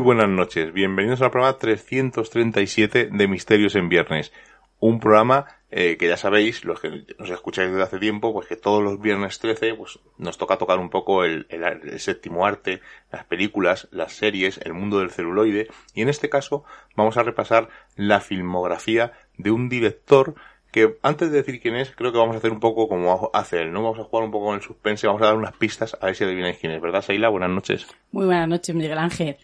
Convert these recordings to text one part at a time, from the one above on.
Muy buenas noches, bienvenidos al programa 337 de Misterios en Viernes. Un programa eh, que ya sabéis, los que nos escucháis desde hace tiempo, pues que todos los viernes 13 pues, nos toca tocar un poco el, el, séptimo arte, las películas, las series, el mundo del celuloide, y en este caso vamos a repasar la filmografía de un director que antes de decir quién es, creo que vamos a hacer un poco como hace él, ¿no? Vamos a jugar un poco con el suspense, vamos a dar unas pistas a ver si adivináis quién es, ¿verdad, Seila? Buenas noches. Muy buenas noches, Miguel Ángel.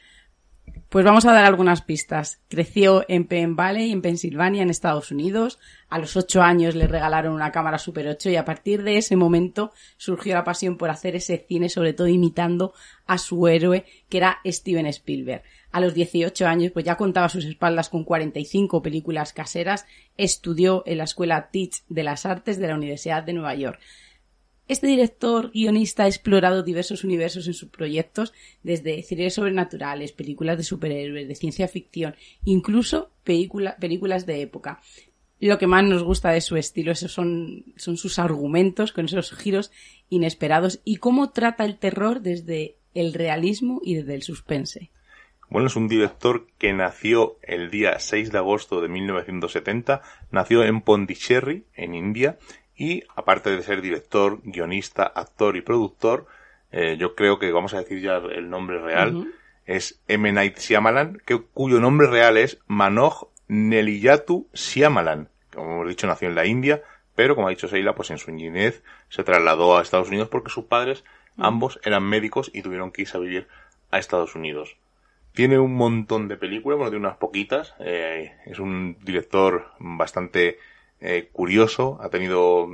Pues vamos a dar algunas pistas. Creció en Penn Valley, en Pensilvania, en Estados Unidos. A los ocho años le regalaron una cámara Super 8 y a partir de ese momento surgió la pasión por hacer ese cine, sobre todo imitando a su héroe, que era Steven Spielberg. A los 18 años, pues ya contaba sus espaldas con 45 películas caseras. Estudió en la Escuela Teach de las Artes de la Universidad de Nueva York. Este director guionista ha explorado diversos universos en sus proyectos, desde series sobrenaturales, películas de superhéroes, de ciencia ficción, incluso películas de época. Lo que más nos gusta de su estilo esos son, son sus argumentos con esos giros inesperados y cómo trata el terror desde el realismo y desde el suspense. Bueno, es un director que nació el día 6 de agosto de 1970, nació en Pondicherry, en India, y aparte de ser director, guionista, actor y productor, eh, yo creo que vamos a decir ya el nombre real, es M. Night Shyamalan, que, cuyo nombre real es Manoj Neliyatu Shyamalan. Como hemos dicho, nació en la India, pero como ha dicho Seila, pues en su niñez se trasladó a Estados Unidos porque sus padres ambos eran médicos y tuvieron que irse a vivir a Estados Unidos. Tiene un montón de películas, bueno, tiene unas poquitas. Eh, es un director bastante eh, curioso, ha tenido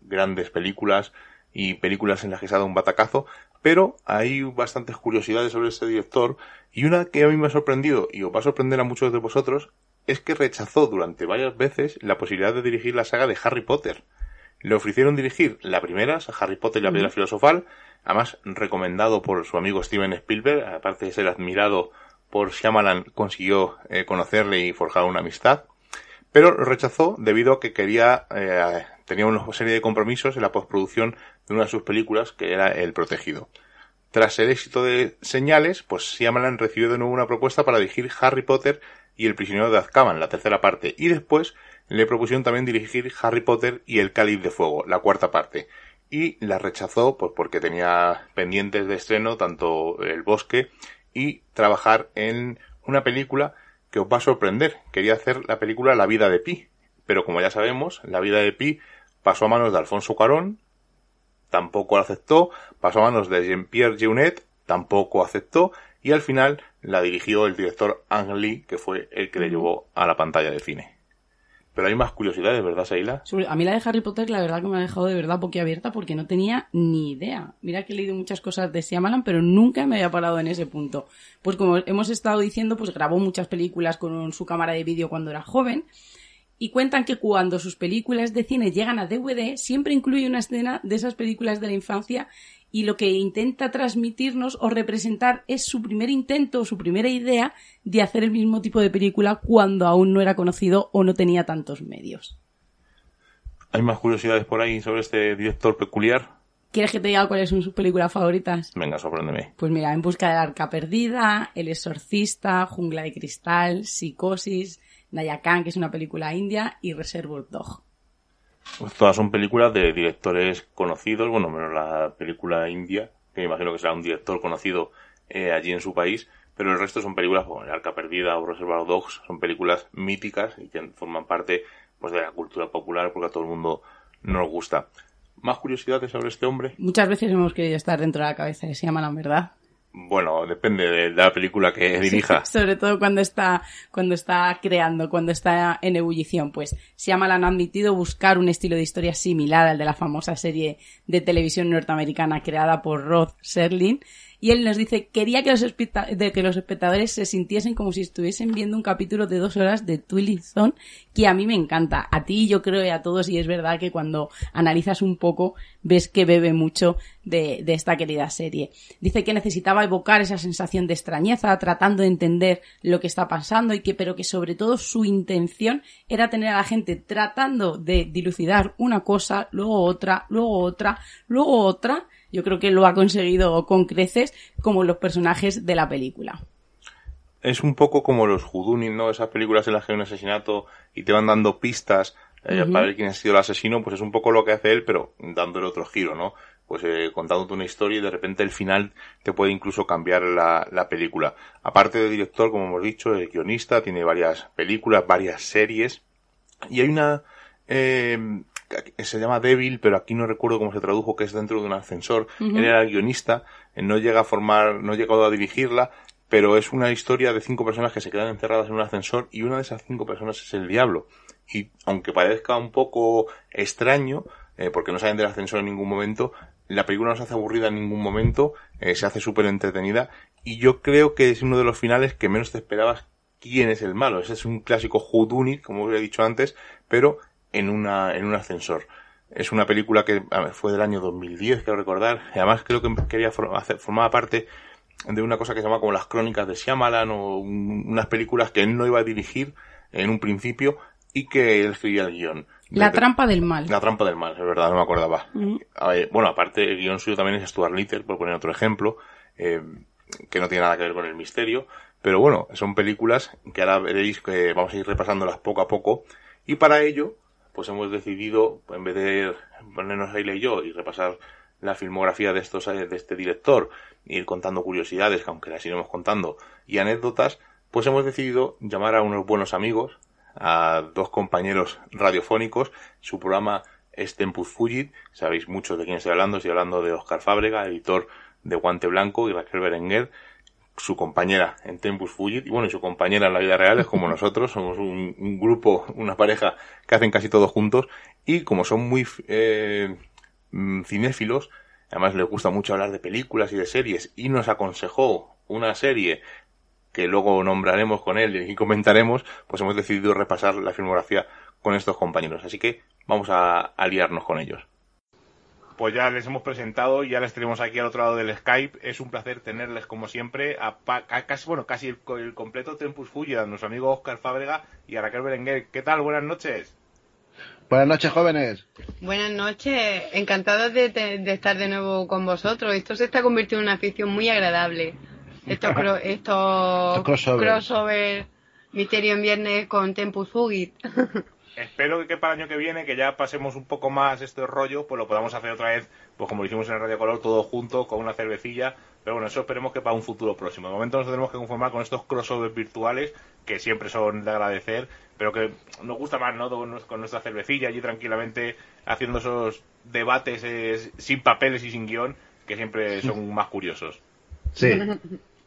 grandes películas y películas en las que se ha dado un batacazo, pero hay bastantes curiosidades sobre este director y una que a mí me ha sorprendido y os va a sorprender a muchos de vosotros es que rechazó durante varias veces la posibilidad de dirigir la saga de Harry Potter. Le ofrecieron dirigir la primera, Harry Potter y la piedra filosofal, además recomendado por su amigo Steven Spielberg, aparte de ser admirado por Shyamalan, consiguió eh, conocerle y forjar una amistad pero lo rechazó debido a que quería, eh, tenía una serie de compromisos en la postproducción de una de sus películas, que era El Protegido. Tras el éxito de Señales, pues Shyamalan recibió de nuevo una propuesta para dirigir Harry Potter y El prisionero de Azkaban, la tercera parte, y después le propusieron también dirigir Harry Potter y El cáliz de fuego, la cuarta parte, y la rechazó pues porque tenía pendientes de estreno tanto El bosque y trabajar en una película que os va a sorprender. Quería hacer la película La vida de Pi, pero como ya sabemos, La vida de Pi pasó a manos de Alfonso Cuarón, tampoco lo aceptó, pasó a manos de Jean-Pierre Jeunet, tampoco aceptó, y al final la dirigió el director Ang Lee, que fue el que le llevó a la pantalla de cine. Pero hay más curiosidades, ¿verdad, Seila? A mí la de Harry Potter, la verdad que me ha dejado de verdad boquiabierta porque no tenía ni idea. Mira que he leído muchas cosas de Shyamalan, pero nunca me había parado en ese punto. Pues como hemos estado diciendo, pues grabó muchas películas con su cámara de vídeo cuando era joven. Y cuentan que cuando sus películas de cine llegan a DVD, siempre incluye una escena de esas películas de la infancia y lo que intenta transmitirnos o representar es su primer intento o su primera idea de hacer el mismo tipo de película cuando aún no era conocido o no tenía tantos medios. ¿Hay más curiosidades por ahí sobre este director peculiar? ¿Quieres que te diga cuáles son sus películas favoritas? Venga, sorpréndeme. Pues mira, En busca del arca perdida, El exorcista, Jungla de cristal, Psicosis, Nayakan, que es una película india, y Reservoir Dog. Pues todas son películas de directores conocidos, bueno, menos la película india, que me imagino que será un director conocido eh, allí en su país, pero el resto son películas como El Arca Perdida o Reservoir Dogs, son películas míticas y que forman parte pues de la cultura popular porque a todo el mundo nos gusta. ¿Más curiosidades sobre este hombre? Muchas veces hemos querido estar dentro de la cabeza de la ¿verdad? Bueno, depende de la película que dirija. sobre todo cuando está, cuando está creando, cuando está en ebullición. Pues Shyamalan ha admitido buscar un estilo de historia similar al de la famosa serie de televisión norteamericana creada por Rod Serling, y él nos dice, quería que los, de que los espectadores se sintiesen como si estuviesen viendo un capítulo de dos horas de Twilight Zone, que a mí me encanta. A ti yo creo y a todos, y es verdad que cuando analizas un poco, ves que bebe mucho de, de esta querida serie. Dice que necesitaba evocar esa sensación de extrañeza, tratando de entender lo que está pasando, y que, pero que sobre todo su intención era tener a la gente tratando de dilucidar una cosa, luego otra, luego otra, luego otra, yo creo que lo ha conseguido con creces como los personajes de la película. es un poco como los Houdini, ¿no? Esas películas en las que hay un asesinato y te van dando pistas eh, para ver quién ha sido el asesino, pues es un poco lo que hace él, pero dándole otro giro, ¿no? Pues eh, contándote una historia y de repente el final te puede incluso cambiar la, la película. Aparte de director, como hemos dicho, el guionista, tiene varias películas, varias series. Y hay una, eh, se llama Devil, pero aquí no recuerdo cómo se tradujo, que es dentro de un ascensor. Él era el guionista, no llega a formar, no ha llegado a dirigirla, pero es una historia de cinco personas que se quedan encerradas en un ascensor y una de esas cinco personas es el diablo. Y aunque parezca un poco extraño, eh, porque no salen del ascensor en ningún momento, la película no se hace aburrida en ningún momento, eh, se hace súper entretenida y yo creo que es uno de los finales que menos te esperabas quién es el malo. Ese es un clásico Houdini, como os he dicho antes, pero en una, en un ascensor. Es una película que fue del año 2010, quiero recordar. Y además creo que quería hacer, formaba parte de una cosa que se llama como las crónicas de Shyamalan o unas películas que él no iba a dirigir en un principio y que él escribía el guion. La trampa del mal. La trampa del mal, es verdad, no me acordaba. bueno, aparte el guion suyo también es Stuart Little, por poner otro ejemplo, eh, que no tiene nada que ver con el misterio. Pero bueno, son películas que ahora veréis que vamos a ir repasándolas poco a poco. Y para ello, pues hemos decidido, en vez de ponernos ahí y yo y repasar la filmografía de estos de este director, ir contando curiosidades, que aunque las iremos contando, y anécdotas, pues hemos decidido llamar a unos buenos amigos, a dos compañeros radiofónicos, su programa es Tempus Fugit, sabéis muchos de quién estoy hablando, estoy hablando de Oscar Fábrega, editor de Guante Blanco, y Raquel Berenguer, su compañera en Tempus Fugit, y bueno, y su compañera en la vida real es como nosotros, somos un, grupo, una pareja que hacen casi todos juntos, y como son muy eh, mm, cinéfilos, además les gusta mucho hablar de películas y de series, y nos aconsejó una serie que luego nombraremos con él y comentaremos, pues hemos decidido repasar la filmografía con estos compañeros. Así que vamos a aliarnos con ellos pues ya les hemos presentado y ya les tenemos aquí al otro lado del Skype. Es un placer tenerles, como siempre, a, casi, bueno, casi el, completo Tempus Fuji, a nuestro amigo Oscar Fábrega y a Raquel Berenguer. ¿Qué tal? Buenas noches. Buenas noches, jóvenes. Buenas noches. Encantados de, estar de nuevo con vosotros. Esto se está convirtiendo en una afición muy agradable. Estos, esto, crossover. Misterio en Viernes con Tempus Fugit. espero que para el año que viene, que ya pasemos un poco más este rollo, pues lo podamos hacer otra vez, pues como lo hicimos en el Radio Color, todo junto, con una cervecilla. Pero bueno, eso esperemos que para un futuro próximo. De momento nos tenemos que conformar con estos crossovers virtuales, que siempre son de agradecer, pero que nos gusta más, ¿no? Con nuestra cervecilla allí tranquilamente, haciendo esos debates eh, sin papeles y sin guion, que siempre son más curiosos. Sí,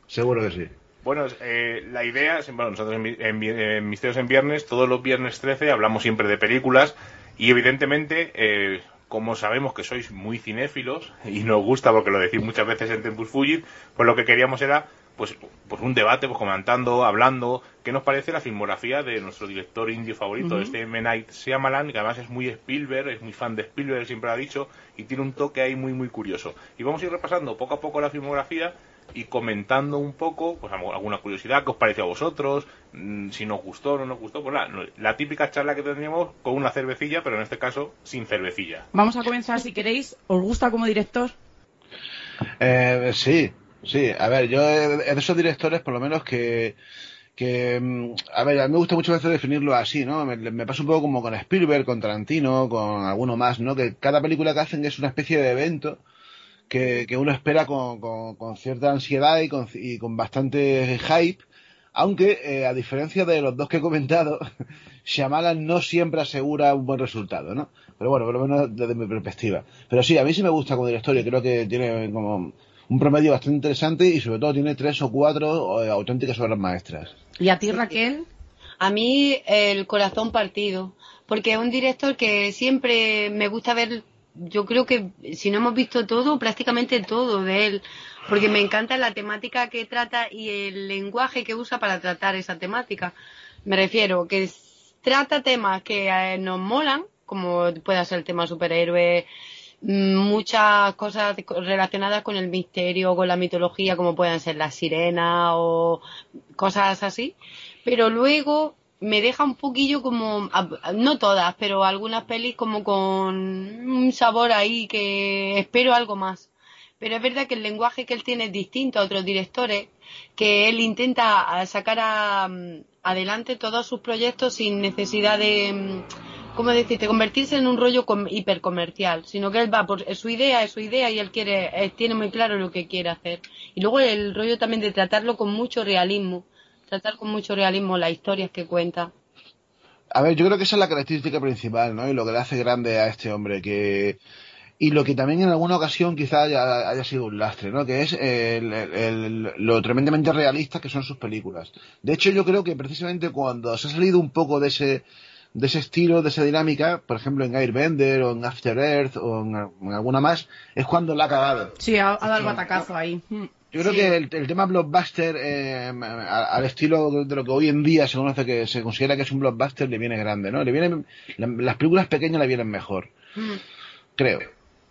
seguro que sí. Bueno, eh, la idea, bueno, nosotros en, Misterios en Viernes, todos los viernes 13 hablamos siempre de películas y evidentemente, eh, como sabemos que sois muy cinéfilos y nos gusta porque lo decís muchas veces en Tempus Fugit, pues lo que queríamos era pues, pues un debate, pues comentando, hablando, qué nos parece la filmografía de nuestro director indio favorito, este M. Night Shyamalan, que además es muy Spielberg, es muy fan de Spielberg, siempre lo ha dicho, y tiene un toque ahí muy, muy curioso. Y vamos a ir repasando poco a poco la filmografía y comentando un poco, pues alguna curiosidad, qué os pareció a vosotros, mm, si nos gustó o no nos gustó, pues la, típica charla que tendríamos con una cervecilla, pero en este caso sin cervecilla. Vamos a comenzar si queréis. ¿Os gusta como director? Eh, sí, sí. A ver, yo de esos directores, por lo menos que que, mm, a ver, a mí me gusta mucho veces definirlo así, ¿no? Me, me, pasa un poco como con Spielberg, con Tarantino, con alguno más, ¿no? Que cada película que hacen es una especie de evento que, uno espera con, con, cierta ansiedad y con, y con bastante hype, aunque eh, a diferencia de los dos que he comentado, Shyamalan no siempre asegura un buen resultado, ¿no? Pero bueno, por lo menos desde mi perspectiva. Pero sí, a mí sí me gusta como director y creo que tiene como un promedio bastante interesante y sobre todo tiene tres o cuatro eh, auténticas obras maestras. ¿Y a ti, Raquel? A mí el corazón partido, porque es un director que siempre me gusta ver yo creo que si no hemos visto todo, prácticamente todo de él, porque me encanta la temática que trata y el lenguaje que usa para tratar esa temática. Me refiero que trata temas que eh, nos molan, como puede ser el tema superhéroe, mm, muchas cosas relacionadas con el misterio, con la mitología, como pueden ser las sirenas o cosas así, pero luego me deja un poquillo como, no todas, pero algunas pelis como con un sabor ahí que espero algo más. pero es verdad que el lenguaje que él tiene es distinto a otros directores, que él intenta sacar adelante todos sus proyectos sin necesidad de, mm, ¿cómo decirte?, convertirse en un rollo hipercomercial, sino que él va por su idea, es su idea y él quiere, tiene muy claro lo que quiere hacer. Y luego el rollo también de tratarlo con mucho realismo, tratar con mucho realismo las historias que cuenta. A ver, yo creo que esa es la característica principal, ¿no? Y lo que le hace grande a este hombre, que y lo que también en alguna ocasión quizá haya, sido un lastre, ¿no? Que es lo tremendamente realista que son sus películas. De hecho, yo creo que precisamente cuando se ha salido un poco de ese de ese estilo, de esa dinámica, por ejemplo en Airbender o en After Earth o en, alguna más, es cuando la ha cagado. Sí, ha, dado el batacazo ahí. Yo creo que el, tema blockbuster, eh, al estilo de lo que hoy en día se conoce que se considera que es un blockbuster, le viene grande, ¿no? Le vienen, las películas pequeñas le vienen mejor. Mm. Creo.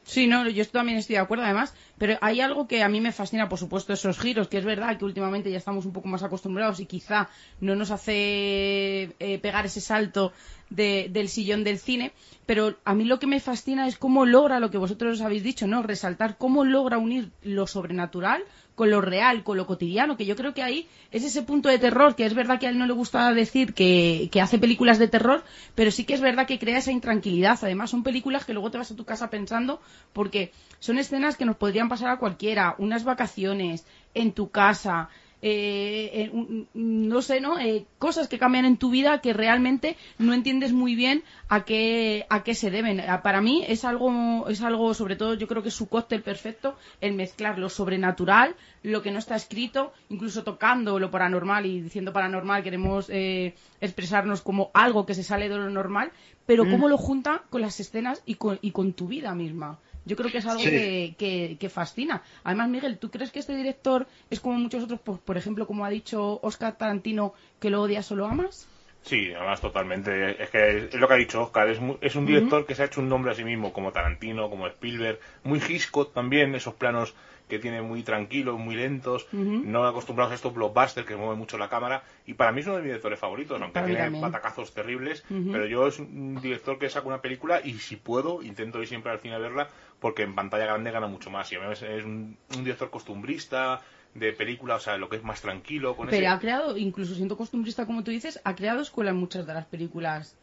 Sí, no, yo también estoy de acuerdo, además, pero hay algo que a mí me fascina, por supuesto, esos giros, que es verdad que últimamente ya estamos un poco más acostumbrados y quizá no nos hace eh, pegar ese salto del sillón del cine, pero a mí lo que me fascina es cómo logra lo que vosotros habéis dicho, ¿no? Resaltar cómo logra unir lo sobrenatural con lo real, con lo cotidiano, que yo creo que ahí es ese punto de terror, que es verdad que a él no le gusta decir que, hace películas de terror, pero sí que es verdad que crea esa intranquilidad. Además, son películas que luego te vas a tu casa pensando, porque son escenas que nos podrían pasar a cualquiera, unas vacaciones, en tu casa, eh, no sé, ¿no? Eh, cosas que cambian en tu vida que realmente no entiendes muy bien a qué, a qué se deben. Ah, para mí es algo, es algo, sobre todo, yo creo que es su cóctel perfecto, el mezclar lo sobrenatural, lo que no está escrito, incluso tocando lo paranormal y diciendo paranormal queremos eh, expresarnos como algo que se sale de lo normal, pero mm. cómo lo junta con las escenas y con, y con tu vida misma. Yo creo que es algo que, fascina. Además, Miguel, ¿tú crees que este director es como muchos otros, por, ejemplo, como ha dicho Oscar Tarantino, que lo odias o lo amas? Sí, además totalmente. Es que es, lo que ha dicho Oscar. Es, es un director que se ha hecho un nombre a sí mismo, como Tarantino, como Spielberg. Muy Hitchcock también, esos planos que tiene muy tranquilos, muy lentos, no acostumbrados a estos blockbusters que mueven mucho la cámara. Y para mí es uno de mis directores favoritos, aunque tiene patacazos terribles. Pero yo es un director que saca una película y si puedo, intento ir siempre al cine a verla porque en pantalla grande gana mucho más. Y a mí es, un, director costumbrista de película, o sea, lo que es más tranquilo. Con Pero ha creado, incluso siendo costumbrista como tú dices, ha creado escuela en muchas de las películas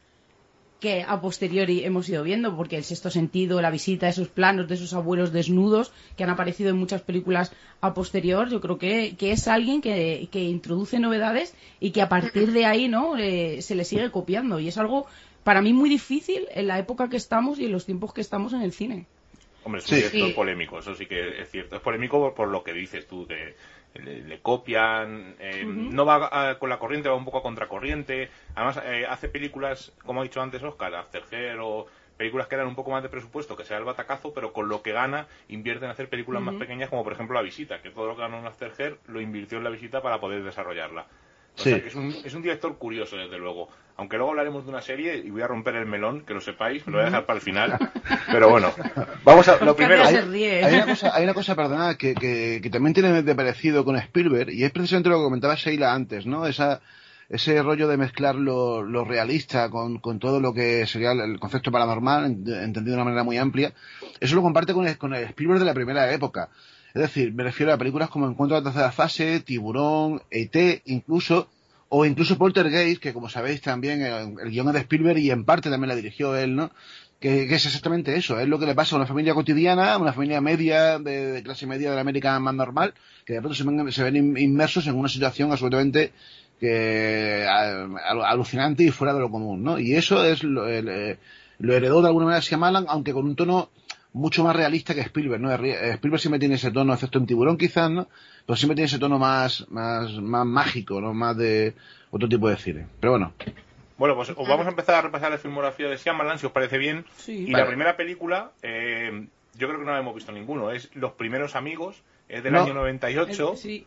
que a posteriori hemos ido viendo, porque el sexto sentido, la visita, esos planos de esos abuelos desnudos que han aparecido en muchas películas a posterior, yo creo que, es alguien que, introduce novedades y que a partir de ahí no eh, se le sigue copiando. Y es algo para mí muy difícil en la época que estamos y en los tiempos que estamos en el cine. Hombre, es un director polémico, eso sí que es cierto. Es polémico por, lo que dices tú, de, le, copian, eh, no va con la corriente, va un poco a contracorriente. Además, eh, hace películas, como ha dicho antes Oscar, After o películas que eran un poco más de presupuesto, que sea el batacazo, pero con lo que gana invierte en hacer películas más pequeñas, como por ejemplo La Visita, que todo lo que ganó en After lo invirtió en La Visita para poder desarrollarla. O sea que es un, es un director curioso, desde luego. Aunque luego hablaremos de una serie y voy a romper el melón, que lo sepáis, me lo voy a dejar para el final. Pero bueno, vamos a lo primero. Hay, una cosa, hay una cosa, perdona, que, que, también tiene de parecido con Spielberg, y es precisamente lo que comentaba Sheila antes, ¿no? Esa, ese rollo de mezclar lo, lo realista con, con, todo lo que sería el concepto paranormal, entendido de una manera muy amplia. Eso lo comparte con el, con el Spielberg de la primera época. Es decir, me refiero a películas como Encuentro de la tercera fase, Tiburón, E.T., incluso, o incluso Poltergeist, que como sabéis también el, guion es de Spielberg y en parte también la dirigió él, ¿no? Que, es exactamente eso, es lo que le pasa a una familia cotidiana, una familia media, de, clase media de la América más normal, que de pronto se ven, se ven inmersos en una situación absolutamente que alucinante y fuera de lo común, ¿no? Y eso es lo, eh, lo heredó de alguna manera Shyamalan, aunque con un tono mucho más realista que Spielberg, ¿no? Eh, Spielberg siempre tiene ese tono, excepto en Tiburón quizás, ¿no? Pero siempre tiene ese tono más, más, más mágico, ¿no? Más de otro tipo de cine. Pero bueno. Bueno, pues vamos a empezar a repasar la filmografía de Shyamalan, si os parece bien. y la primera película, eh, yo creo que no la hemos visto ninguno, es Los primeros amigos, es del año 98. sí.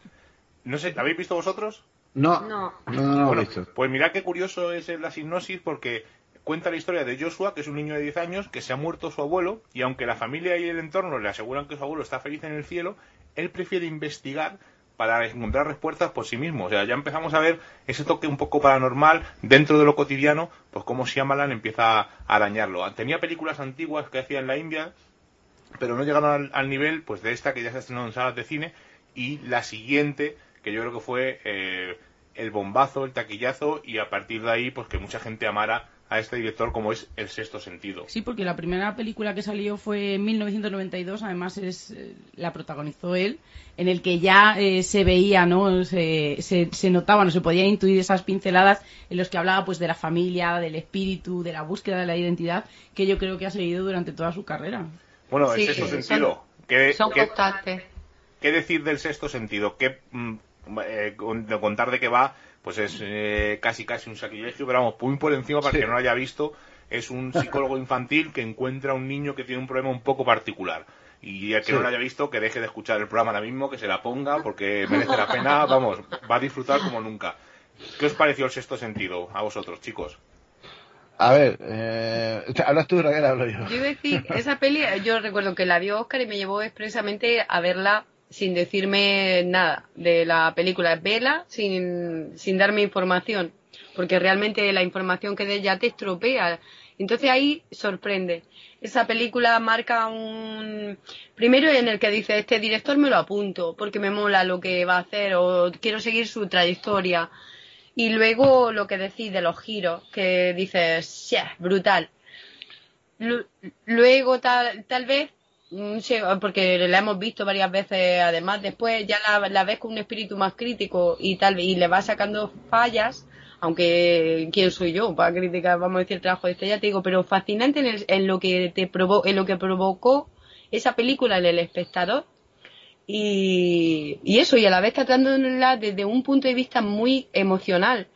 No sé, ¿la habéis visto vosotros? No, no, no, no, bueno, Pues mirad qué curioso es la sinopsis porque cuenta la historia de Joshua, que es un niño de 10 años, que se ha muerto su abuelo, y aunque la familia y el entorno le aseguran que su abuelo está feliz en el cielo, él prefiere investigar para encontrar respuestas por sí mismo. O sea, ya empezamos a ver ese toque un poco paranormal dentro de lo cotidiano, pues cómo Shyamalan empieza a arañarlo. Tenía películas antiguas que hacía en la India, pero no llegaron al, nivel pues de esta que ya se estrenó en salas de cine y la siguiente que yo creo que fue eh, el bombazo, el taquillazo y a partir de ahí pues que mucha gente amara a este director como es El Sexto Sentido. Sí, porque la primera película que salió fue en 1992, además es, eh, la protagonizó él, en el que ya eh, se veía, ¿no? Se, se, se notaba, no se podía intuir esas pinceladas en los que hablaba pues de la familia, del espíritu, de la búsqueda de la identidad, que yo creo que ha seguido durante toda su carrera. Bueno, Sí, El Sexto son- Sentido. ¿Qué, Son qué- constantes. qué decir del Sexto Sentido? ¿Qué, mm, eh, contar de qué va? Pues es eh, casi casi un sacrilegio, pero vamos, muy por encima para Sí. que no lo haya visto. Es un psicólogo infantil que encuentra a un niño que tiene un problema un poco particular. Y el que Sí. no lo haya visto, que deje de escuchar el programa ahora mismo, que se la ponga, porque merece la pena, vamos, va a disfrutar como nunca. ¿Qué os pareció el sexto sentido a vosotros, chicos? A ver, eh, hablas tú, Raquel, hablo yo. Yo iba a decir, esa peli, yo recuerdo que la vio Oscar y me llevó expresamente a verla sin decirme nada de la película. Vela sin, sin darme información, porque realmente la información que dé ya te estropea. Entonces ahí sorprende. Esa película marca un... Primero en el que dice, este director me lo apunto, porque me mola lo que va a hacer o quiero seguir su trayectoria. Y luego lo que decís de los giros, que dices, "Yeah, brutal. Lu- Luego tal, tal vez, sí, porque la hemos visto varias veces, además después ya la, la ves con un espíritu más crítico y tal y le vas sacando fallas, aunque quién soy yo para criticar, vamos a decir, el trabajo de este, ya te digo, pero fascinante en, el- en lo que te provo en lo que provocó esa película en el espectador y, y eso, y a la vez tratándola desde un punto de vista muy emocional.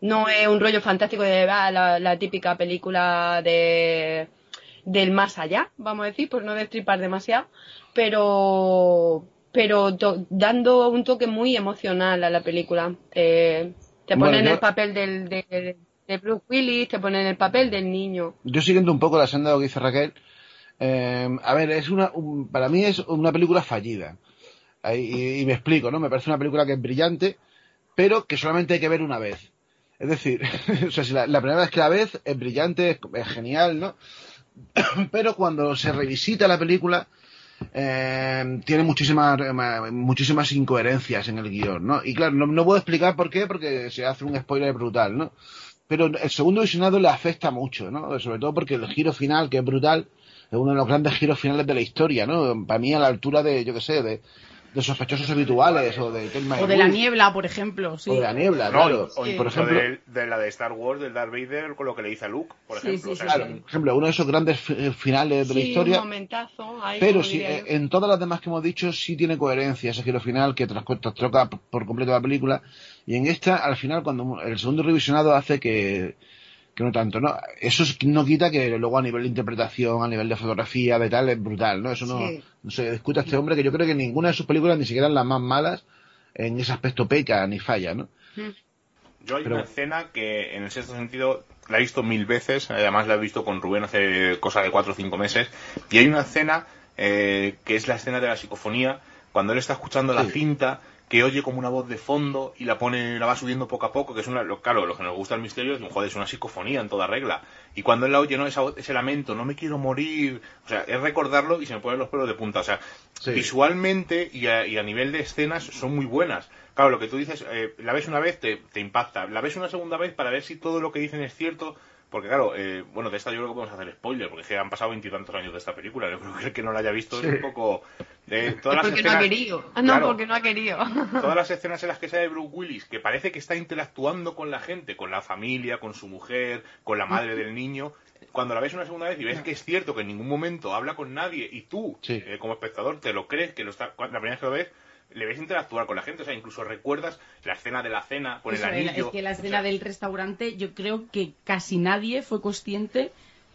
No es un rollo fantástico de ah, la típica película de del más allá, vamos a decir, por no destripar demasiado, pero pero dando un toque muy emocional a la película. Te, te Bueno, pone en yo- el papel del, de, de Bruce Willis, te pone en el papel del niño. Yo siguiendo un poco la senda de lo que dice Raquel, eh, a ver, es una, un- para mí es una película fallida. Y, y me explico, ¿no? Me parece una película que es brillante, pero que solamente hay que ver una vez. Es decir, o sea, si la, la primera vez que la ves es brillante, es, es genial, ¿no? pero cuando se revisita la película, eh, tiene muchísimas eh, muchísimas incoherencias en el guion, ¿no? Y claro, no, no puedo explicar por qué, porque se hace un spoiler brutal, ¿no? Pero el segundo visionado le afecta mucho, ¿no? Sobre todo porque el giro final, que es brutal, es uno de los grandes giros finales de la historia, ¿no? Para mí a la altura de, yo qué sé, de, de sospechosos habituales o de O de la niebla, por ejemplo. Sí. o de la niebla, No, claro. o por ejemplo, de, de la de Star Wars, del Darth Vader, con lo que le dice a Luke, por Sí, ejemplo. sí, O sea, sí, es claro, por ejemplo, uno de esos grandes fi- finales de la historia, un momentazo. ahí, Pero sí, eh, en todas las demás que hemos dicho sí tiene coherencia ese giro final que p- por completo la película. Y en esta, al final, cuando el segundo revisionado hace que, que no tanto, ¿no? Eso es- no quita que luego a nivel de interpretación, a nivel de fotografía, de tal, es brutal, ¿no? Eso no, Sí. no se discute a este hombre que yo creo que ninguna de sus películas, ni siquiera las más malas, en ese aspecto peca ni falla, ¿no? Yo hay Pero- una escena que en el sexto sentido la he visto mil veces, además la he visto con Rubén hace cosa de cuatro o cinco meses, y hay una escena eh, que es la escena de la psicofonía, cuando él está escuchando la Sí. cinta, que oye como una voz de fondo y la pone, la va subiendo poco a poco, que es una, lo- claro, lo que nos gusta el misterio es, joder, es una psicofonía en toda regla. Y cuando él la oye, ¿no? Esa voz- ese lamento, no me quiero morir, o sea, es recordarlo y se me ponen los pelos de punta, o sea, Sí. visualmente y a, y a nivel de escenas son muy buenas. Claro, lo que tú dices, eh, la ves una vez, te, te impacta. La ves una segunda vez para ver si todo lo que dicen es cierto. Porque claro, eh, bueno, de esta yo creo que podemos hacer spoiler, porque es que han pasado veintitantos años de esta película. Yo creo que el que no la haya visto Sí. es un poco... eh, todas Es las porque no ha escenas- querido. Ah, no, Claro. porque no ha querido. todas las escenas en las que sale Bruce Willis, que parece que está interactuando con la gente, con la familia, con su mujer, con la madre del niño, cuando la ves una segunda vez y ves que es cierto que en ningún momento habla con nadie y tú, Sí. eh, como espectador, te lo crees, que lo está, la primera vez que lo ves, le ves interactuar con la gente, o sea, incluso recuerdas la escena de la cena con Eso, el anillo. es que la o escena sea, del restaurante, yo creo que casi nadie fue consciente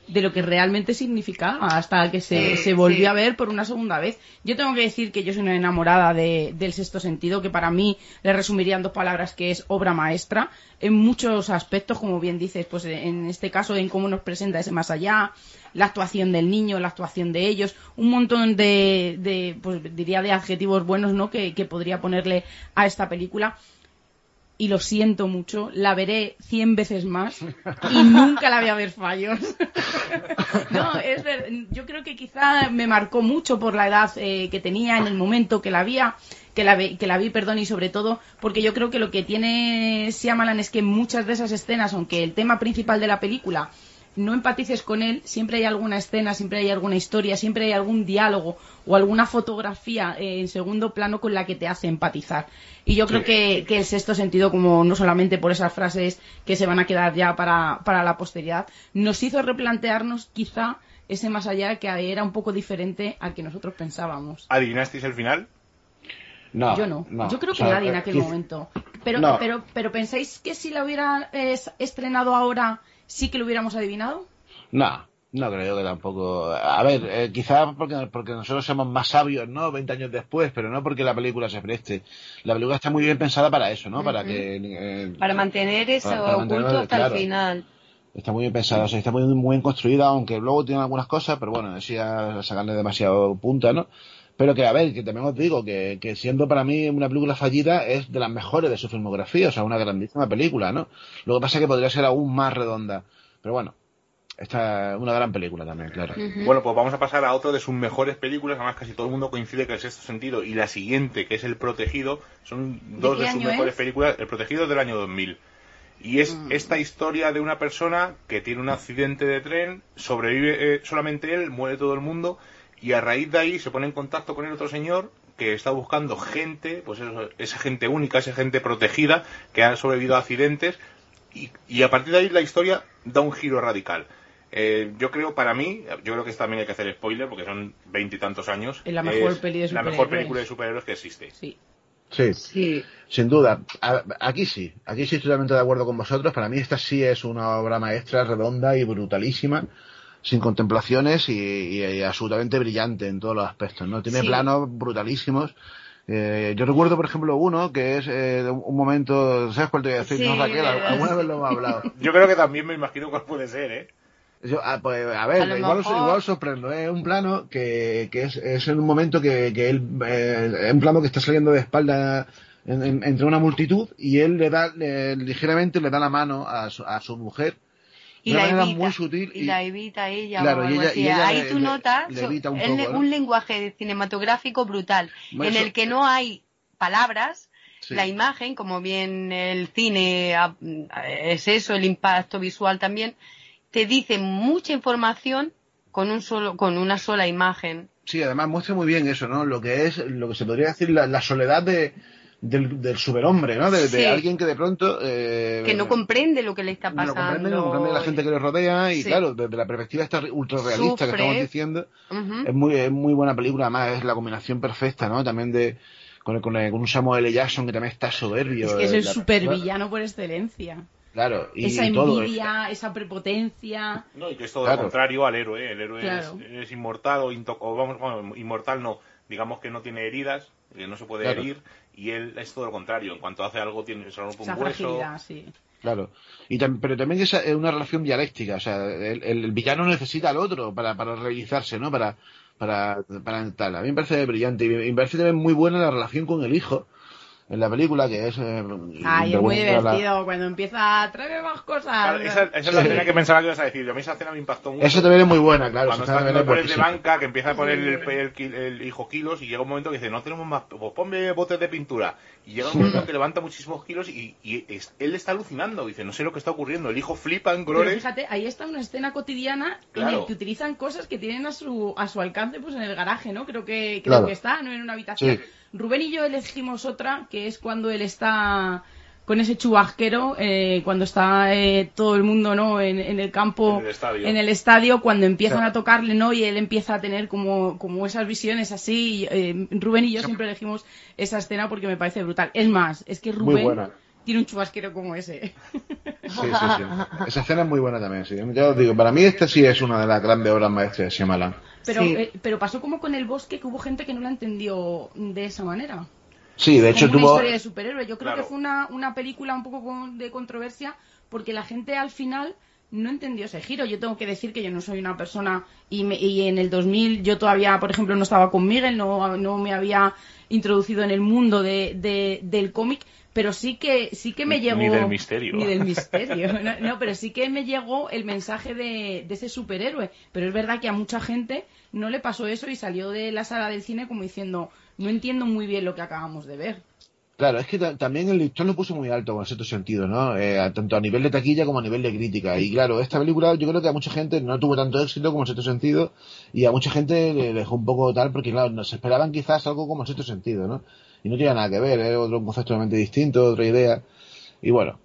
de lo que realmente significaba hasta que se, Sí, se volvió sí. a ver por una segunda vez. Yo tengo que decir que yo soy una enamorada de- del sexto sentido, que para mí le resumiría en dos palabras que es obra maestra en muchos aspectos, como bien dices, pues en este caso en cómo nos presenta ese más allá, la actuación del niño, la actuación de ellos, un montón de, de, pues diría de adjetivos buenos, ¿no? Que, que podría ponerle a esta película y lo siento mucho, la veré cien veces más y nunca la voy a ver fallos. no, es yo creo que quizá me marcó mucho por la edad eh, que tenía en el momento que la vi, que la, vi, que la vi, perdón, y sobre todo porque yo creo que lo que tiene Siamalan es que muchas de esas escenas, aunque el tema principal de la película no empatices con él, siempre hay alguna escena, siempre hay alguna historia, siempre hay algún diálogo o alguna fotografía eh, en segundo plano con la que te hace empatizar. Y yo creo que, el sexto sentido, como no solamente por esas frases que se van a quedar ya para, la posteridad, nos hizo replantearnos quizá ese más allá que era un poco diferente al que nosotros pensábamos. ¿Adivinasteis el final? No, yo no. Yo creo que nadie en aquel momento. Pero, pero, pero pensáis que si la hubiera estrenado ahora sí que lo hubiéramos adivinado? No, no creo que tampoco. A ver, eh, quizás porque, porque nosotros somos más sabios, ¿no? 20 años después, pero no porque la película se preste. La película está muy bien pensada para eso, ¿no? Para que. Eh, para mantener eso oculto hasta el final. Está muy bien pensada, o sea, está muy, muy bien construida, aunque luego tiene algunas cosas, pero bueno, decía sacarle demasiado punta, ¿no? Pero que, a ver, que también os digo que, que siendo para mí una película fallida es de las mejores de su filmografía, o sea, una grandísima película, ¿no? Lo que pasa es que podría ser aún más redonda. Pero bueno, esta es una gran película también, claro. Bueno, pues vamos a pasar a otra de sus mejores películas. Además, casi todo el mundo coincide que el sexto sentido y la siguiente, que es El Protegido, son dos de, sus mejores películas. El Protegido es del año 2000. Y es mm. esta historia de una persona que tiene un accidente de tren, sobrevive eh, solamente él, muere todo el mundo y a raíz de ahí se pone en contacto con el otro señor que está buscando gente, pues esa gente única, esa gente protegida que ha sobrevivido a accidentes y, a partir de ahí la historia da un giro radical. Eh, yo creo, para mí, yo creo que también hay que hacer spoiler porque son veintitantos años. Es la mejor, la mejor película de superhéroes que existe. Sí. Sí, sí, sin duda. aquí sí, aquí sí estoy totalmente de acuerdo con vosotros. Para mí esta sí es una obra maestra redonda y brutalísima sin contemplaciones y, absolutamente brillante en todos los aspectos, ¿no? Tiene planos brutalísimos. Eh, yo recuerdo, por ejemplo, uno que es eh, un momento, ¿sabes cuál te voy a decir? no, Raquel, alguna vez lo hemos hablado. Yo creo que también me imagino cuál puede ser, ¿eh? Ah, pues, a ver, igual, igual, sorprendo, es ¿eh? un plano que, que es, es, en un momento que, que él, eh, un plano que está saliendo de espalda entre una multitud y él le da, ligeramente le da la mano a su, a su mujer y la evita, muy sutil y, la evita ella claro, y ella, ahí tú notas un, lenguaje cinematográfico brutal en el que no hay palabras la imagen como bien el cine es eso el impacto visual también te dice mucha información con un solo con una sola imagen. Sí además muestra muy bien eso no lo que es lo que se podría decir la soledad de del, superhombre, ¿no? De, alguien que de pronto... Eh, que no comprende lo que le está pasando. No comprende, no comprende la gente que le rodea y claro, desde la perspectiva esta ultra realista que estamos diciendo, es, muy, es muy buena película, además es la combinación perfecta, ¿no? También de... Con, con, un Samuel L. Jackson que también está soberbio. Es que es el supervillano por excelencia. Claro, y, esa envidia, esa prepotencia. No, y que es todo lo contrario al héroe. El héroe es, inmortal o, o vamos, bueno, inmortal no, digamos que no tiene heridas, que no se puede herir y él es todo lo contrario. En cuanto hace algo, tiene, se rompe un hueso. Sí. Claro. Y pero también es una relación dialéctica. O sea, el, villano necesita al otro para, para realizarse, ¿no? Para, para, para tal. A mí me parece brillante. Y me parece también muy buena la relación con el hijo en la película, que es... Eh, Ay, es muy divertido cuando empieza a traer más cosas. esa, es la escena que pensaba que ibas a decir. A mí esa escena me impactó mucho. Eso también es muy buena, claro. Cuando está en el de banca, que empieza a poner el, hijo kilos y llega un momento que dice, no tenemos más, pues ponme botes de pintura. Y llega un momento que levanta muchísimos kilos y, y él está alucinando. Dice, no sé lo que está ocurriendo. El hijo flipa en colores. Pero fíjate, ahí está una escena cotidiana en la que utilizan cosas que tienen a su, a su alcance pues en el garaje, ¿no? Creo que, creo que está, no en una habitación. Rubén y yo elegimos otra, que es cuando él está con ese chubasquero, eh, cuando está eh, todo el mundo no en, el campo, en el estadio, cuando empiezan a tocarle no y él empieza a tener como, como esas visiones así. Eh, Rubén y yo siempre elegimos esa escena porque me parece brutal. Es más, es que Rubén tiene un chubasquero como ese. Sí, sí, sí. Esa escena es muy buena también, sí. Yo digo, para mí esta sí es una de las grandes obras maestras de Shyamalan. Pero, eh, pero pasó como con el bosque que hubo gente que no la entendió de esa manera. Sí, de hecho tuvo... Una historia de superhéroe. Yo creo que fue una, una película un poco de controversia porque la gente al final no entendió ese giro. Yo tengo que decir que yo no soy una persona y, me- y en el 2000 yo todavía, por ejemplo, no estaba con Miguel, no, no me había introducido en el mundo de, de- del cómic, pero sí que sí que me Ni llegó del misterio. ni del misterio. No, no, pero sí que me llegó el mensaje de, de ese superhéroe. Pero es verdad que a mucha gente no le pasó eso y salió de la sala del cine como diciendo no entiendo muy bien lo que acabamos de ver. Claro, es que ta- también el listón lo puso muy alto con cierto sentido, ¿no? Eh, a- tanto a nivel de taquilla como a nivel de crítica. Y claro, esta película yo creo que a mucha gente no tuvo tanto éxito como en cierto sentido y a mucha gente le dejó un poco tal porque claro, nos esperaban quizás algo como en cierto sentido, ¿no? Y no tiene nada que ver, era otro concepto totalmente distinto, otra idea. Y bueno,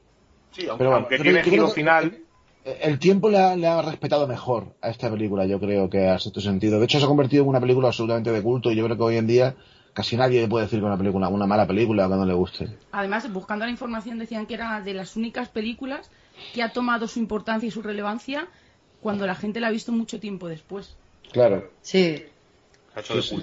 Sí, aunque, Pero bueno, aunque tiene giro final, eh, el tiempo le ha, le ha respetado mejor a esta película, yo creo que a cierto sentido. De hecho, se ha convertido en una película absolutamente de culto y yo creo que hoy en día casi nadie puede decir que una película, una mala película que no le guste. Además, buscando la información decían que era de las únicas películas que ha tomado su importancia y su relevancia cuando la gente la ha visto mucho tiempo después. Claro. Sí.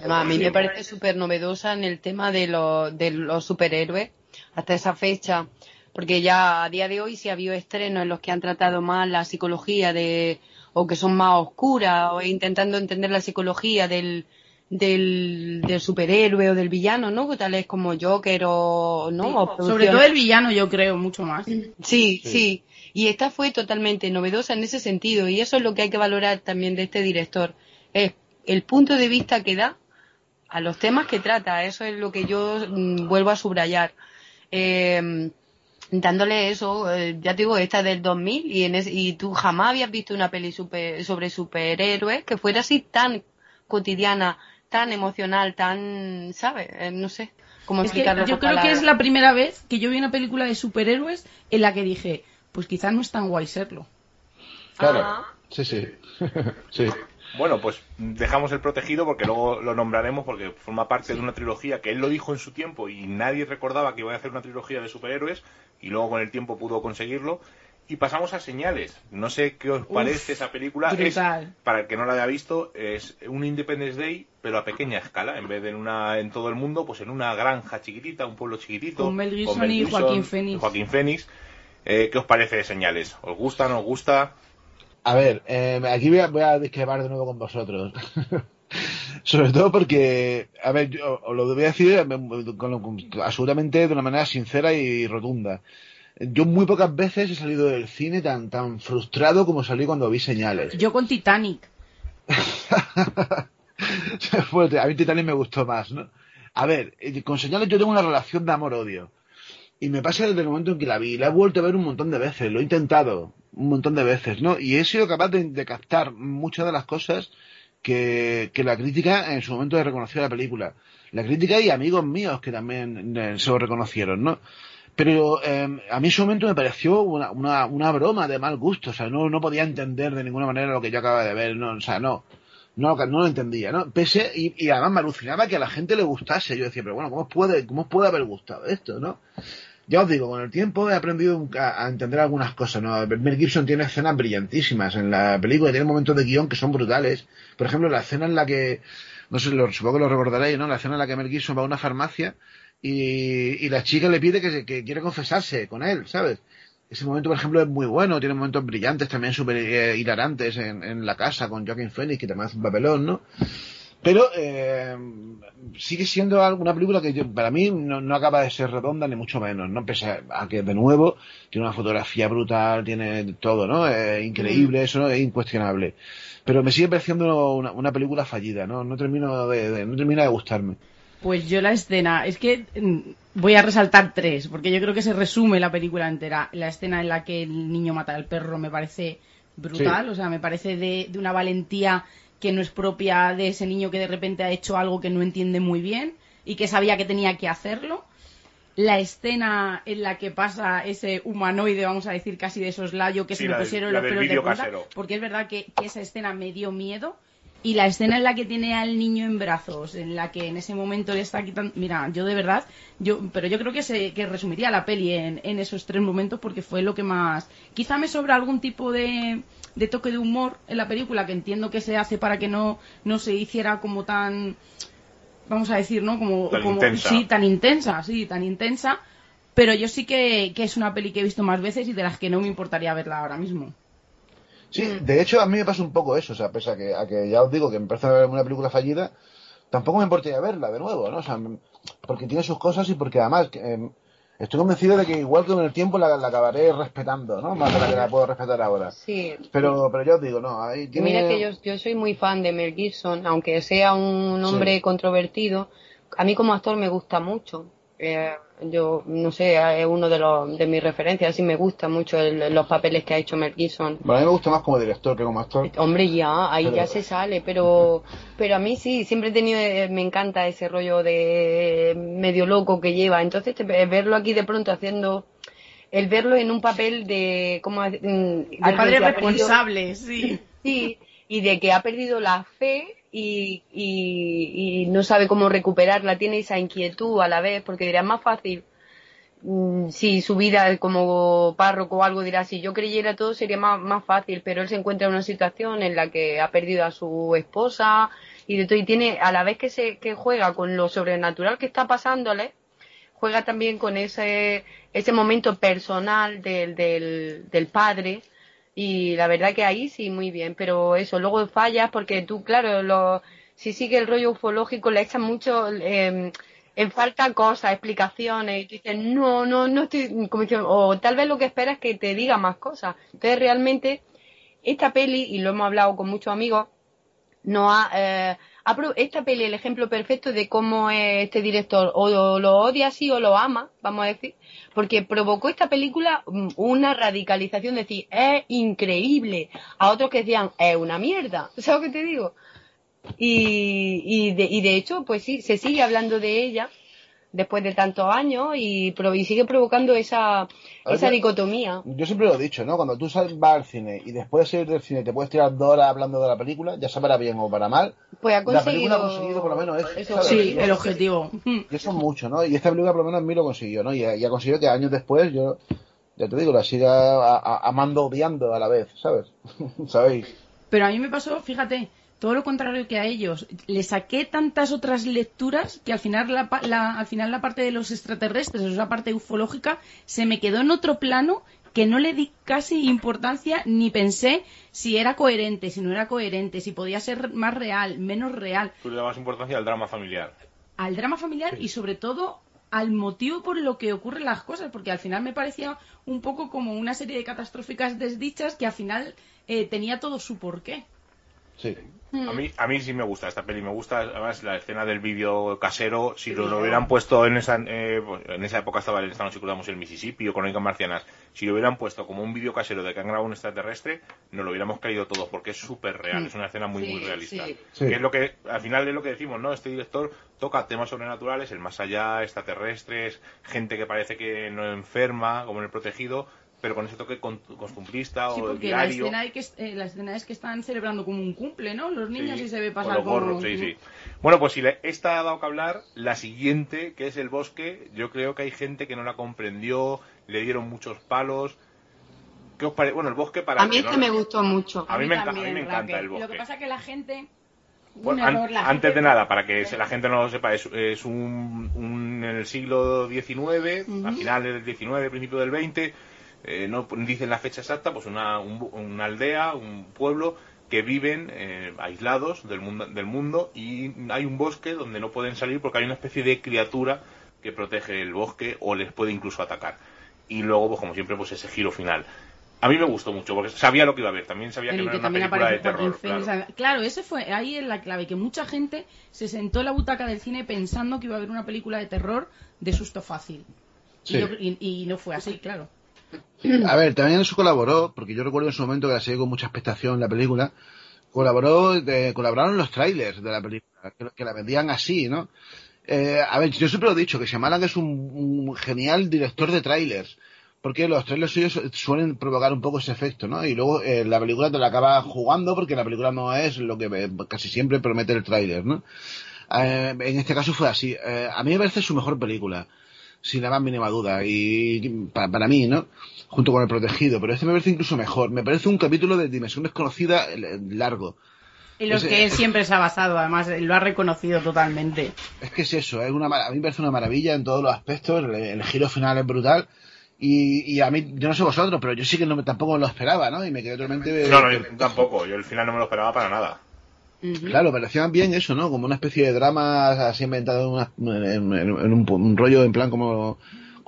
a mí me parece súper novedosa en el tema de, los de los superhéroes hasta esa fecha, porque ya a día de hoy sí ha habido estrenos en los que han tratado más la psicología de o que son más oscuras o intentando entender la psicología del, del, del superhéroe o del villano, ¿no? Tales como Joker o no O Sobre todo el villano, yo creo, mucho más. Sí, sí. Y esta fue totalmente novedosa en ese sentido. Y eso es lo que hay que valorar también de este director. Es el punto de vista que da a los temas que trata. Eso es lo que yo mm, vuelvo a subrayar. Eh, dándole eso, eh, ya te digo, esta es del 2000 y, en ese- y tú jamás habías visto una peli super- sobre superhéroes que fuera así tan cotidiana, tan emocional, tan, ¿sabes? Eh, no sé cómo Es que yo creo que es la primera vez que yo vi una película de superhéroes en la que dije, pues quizás no es tan guay serlo. Claro. Ah. Sí, sí. sí. Bueno, pues dejamos el protegido porque luego lo nombraremos porque forma parte de una trilogía que él lo dijo en su tiempo y nadie recordaba que iba a hacer una trilogía de superhéroes y luego con el tiempo pudo conseguirlo. Y pasamos a señales. No sé qué os parece esa película. Es, para el que no la haya visto, es un Independence Day, pero a pequeña escala. En vez de en una en todo el mundo, pues en una granja chiquitita, un pueblo chiquitito. Con Mel Gibson y Joaquín Phoenix. Joaquín Phoenix. Eh, ¿Qué os parece de señales? ¿Os gusta, no os gusta? A ver, eh, aquí voy a, voy a discrepar de nuevo con vosotros. Sobre todo porque, a ver, yo os lo voy a decir eh, con lo- con- absolutamente de una manera sincera y rotunda. Yo muy pocas veces he salido del cine tan, tan frustrado como salí cuando vi señales. Yo con Titanic. Pues a mí Titanic me gustó más, ¿no? A ver, eh, con señales yo tengo una relación de amor-odio. Y me pasa desde el momento en que la vi. La he vuelto a ver un montón de veces, lo he intentado un montón de veces, ¿no? Y he sido capaz de, de captar muchas de las cosas que, que la crítica en su momento de reconoció la película. La crítica y amigos míos que también eh, se lo reconocieron, ¿no? Pero eh, a mí en su momento me pareció una, una, una broma de mal gusto, o sea, no, no podía entender de ninguna manera lo que yo acababa de ver, no, o sea, no no, no lo entendía, ¿no? Pese, y, y además me alucinaba que a la gente le gustase. Yo decía, pero bueno, ¿cómo puede, cómo puede haber gustado esto, no? Ya os digo, con el tiempo he aprendido a, a entender algunas cosas, ¿no? Mel Gibson tiene escenas brillantísimas en la película, tiene momentos de guion que son brutales. Por ejemplo, la escena en la que, no sé, lo, supongo que lo recordaréis, ¿no? La escena en la que Mel Gibson va a una farmacia y, y la chica le pide que, se- que quiere confesarse con él, ¿sabes? Ese momento, por ejemplo, es muy bueno, tiene momentos brillantes también súper eh, hilarantes en, en la casa con Joaquin Phoenix, que también hace un papelón, ¿no? Pero eh, sigue siendo una película que yo- para mí no, no acaba de ser redonda ni mucho menos, ¿no? Pese a, que de nuevo tiene una fotografía brutal, tiene todo, ¿no? Es increíble, eso es incuestionable. Pero me sigue pareciendo una, una película fallida, ¿no? No termino de, de- no termina de gustarme. Pues yo la escena, es que mm, voy a resaltar tres, porque yo creo que se resume la película entera. La escena en la que el niño mata al perro me parece brutal, Sí. o sea, me parece de, de una valentía que no es propia de ese niño que de repente ha hecho algo que no entiende muy bien y que sabía que tenía que hacerlo. La escena en la que pasa ese humanoide, vamos a decir casi de soslayo, que Sí, se me pusieron la los pelos de punta, porque es verdad que, que esa escena me dio miedo. Y la escena en la que tiene al niño en brazos, en la que en ese momento le está quitando... Mira, yo de verdad, yo pero yo creo que se que resumiría la peli en, en esos tres momentos porque fue lo que más... Quizá me sobra algún tipo de, de toque de humor en la película que entiendo que se hace para que no, no se hiciera como tan... Vamos a decir, ¿no? Como, Tan como intensa. sí, tan intensa, sí, tan intensa. Pero yo sí que, que es una peli que he visto más veces y de las que no me importaría verla ahora mismo. Sí, de hecho a mí me pasa un poco eso, o sea, pese a que, a que ya os digo que me parece una película fallida, tampoco me importaría verla de nuevo, ¿no? O sea, porque tiene sus cosas y porque además eh, estoy convencido de que igual que con el tiempo la, la acabaré respetando, ¿no? Más de la que la puedo respetar ahora. Sí. Pero, pero ya os digo, no, ahí tiene... Mira que yo, yo soy muy fan de Mel Gibson, aunque sea un hombre Sí. controvertido, a mí como actor me gusta mucho. Eh, yo, no sé, es uno de, los, de mis referencias, sí me gusta mucho el- los papeles que ha hecho Mel Gibson. Bueno, a mí me gusta más como director que como actor. Hombre, ya, ahí Pero- ya se sale, pero, pero a mí sí, siempre he tenido, eh, me encanta ese rollo de medio loco que lleva. Entonces, te- verlo aquí de pronto haciendo, el verlo en un papel de, como, De padre responsable, sí. Sí, y de que ha perdido la fe y, y, no sabe cómo recuperarla, tiene esa inquietud a la vez, porque dirá, es más fácil mm, si su vida como párroco o algo dirá, si yo creyera todo sería más, más fácil, pero él se encuentra en una situación en la que ha perdido a su esposa y de todo, y tiene, a la vez que se, que juega con lo sobrenatural que está pasándole, juega también con ese, ese momento personal del, del, del padre, y la verdad que ahí sí, muy bien, pero eso, luego fallas porque tú, claro, lo, si sigue el rollo ufológico le echan mucho, eh, en falta cosas, explicaciones, y tú dices, no, no, no estoy, o tal vez lo que esperas es que te diga más cosas. Entonces realmente, esta peli, y lo hemos hablado con muchos amigos, no ha, eh, esta peli el ejemplo perfecto de cómo es este director o lo odia así o lo ama, vamos a decir, porque provocó esta película mm, una radicalización, de decir, es increíble, a otros que decían, es una mierda, ¿sabes lo que te digo? Y, y, de, y de hecho, pues sí, se sigue hablando de ella después de tantos años y, y sigue provocando esa, ver, esa dicotomía. Yo siempre lo he dicho, ¿no? Cuando tú sales, vas al cine y después de salir del cine te puedes tirar dos horas hablando de la película, ya sea para bien o para mal, Pues ha la película conseguido, ha conseguido por lo menos eso. eso. Sí, el objetivo. Y eso es mucho, ¿no? Y esta película por lo menos a mí lo consiguió, ¿no? Y, y ha conseguido que años después yo, ya te digo, la siga a- a- amando, odiando a la vez, ¿sabes? ¿Sabéis? Pero a mí me pasó, fíjate, todo lo contrario que a ellos. Le saqué tantas otras lecturas que al final la, la- al final la parte de los extraterrestres, esa parte ufológica, se me quedó en otro plano que no le di casi importancia ni pensé si era coherente, si no era coherente, si podía ser más real, menos real. Tú le dabas importancia al drama familiar. Al drama familiar y sobre todo al motivo por lo que ocurren las cosas, porque al final me parecía un poco como una serie de catastróficas desdichas que al final eh, tenía todo su porqué. Sí. A mí, a mí sí me gusta esta peli, me gusta además la escena del vídeo casero, si lo, lo hubieran puesto en esa, eh, pues, en esa época estaba el Estados Unidos el Mississippi o Crónicas Marcianas, si lo hubieran puesto como un vídeo casero de que han grabado un extraterrestre, nos lo hubiéramos creído todos porque es súper real, es una escena muy muy realista. sí. Sí. Que es lo que, al final es lo que decimos, ¿no? Este director toca temas sobrenaturales, el más allá, extraterrestres, gente que parece que no enferma, como en el protegido, pero con ese toque con- costumbrista Sí, o porque la diario. escena, de que, es- eh, la escena es que están celebrando como un cumple, ¿no? Los niños Sí, y se ve con pasar los gorros, como... sí, sí. Bueno, pues si le- esta ha dado que hablar, la siguiente, que es el bosque, yo creo que hay gente que no la comprendió, le dieron muchos palos. ¿Qué os parece? Bueno, el bosque para A mí que esta no- me gustó mucho. A mí me enca- también, a mí me encanta Raquel. el bosque. Lo que pasa es que la gente... Bueno, un an- error, la antes gente- de nada, para que se- la gente no lo sepa, es, es un, un- en el siglo XIX, a finales del XIX, principio del XX, eh, no dicen la fecha exacta, pues una, un una aldea, un pueblo que viven eh, aislados del mundo, del mundo y hay un bosque donde no pueden salir porque hay una especie de criatura que protege el bosque o les puede incluso atacar. Y luego, pues como siempre, pues ese giro final. A mí me gustó mucho porque sabía lo que iba a ver, también sabía que no era una película de terror. Claro. Claro, ese fue ahí es la clave, que mucha gente se sentó en la butaca del cine pensando que iba a haber una película de terror de susto fácil. Y, Sí. yo- y- y no fue así, claro. A ver, también eso colaboró, porque yo recuerdo en su momento que la seguí con mucha expectación la película, colaboró, colaboraron los trailers de la película, que, que la vendían así, ¿no? Eh, a ver, yo siempre lo he dicho, que Shyamalan es un, un genial director de trailers, porque los trailers suyos suelen provocar un poco ese efecto, ¿no? Y luego eh, la película te la acaba jugando porque la película no es lo que eh, casi siempre promete el trailer, ¿no? Eh, en este caso fue así. Eh, a mí me parece su mejor película sin la más mínima duda. Y para, para mí, ¿no? Junto con El Protegido. Pero este me parece incluso mejor. Me parece un capítulo de dimensión desconocida largo. En los que él siempre se ha basado, además, lo ha reconocido totalmente. Es que es eso, es una, mar- a mí me parece una maravilla en todos los aspectos. El, el giro final es brutal. Y, y a mí, yo no sé vosotros, pero yo sí que no, tampoco lo esperaba, ¿no? Y me quedé totalmente... No, no, yo tampoco. Yo al final no me lo esperaba para nada. Claro, parecían bien eso, ¿no? Como una especie de drama así inventado en, un, rollo en plan como,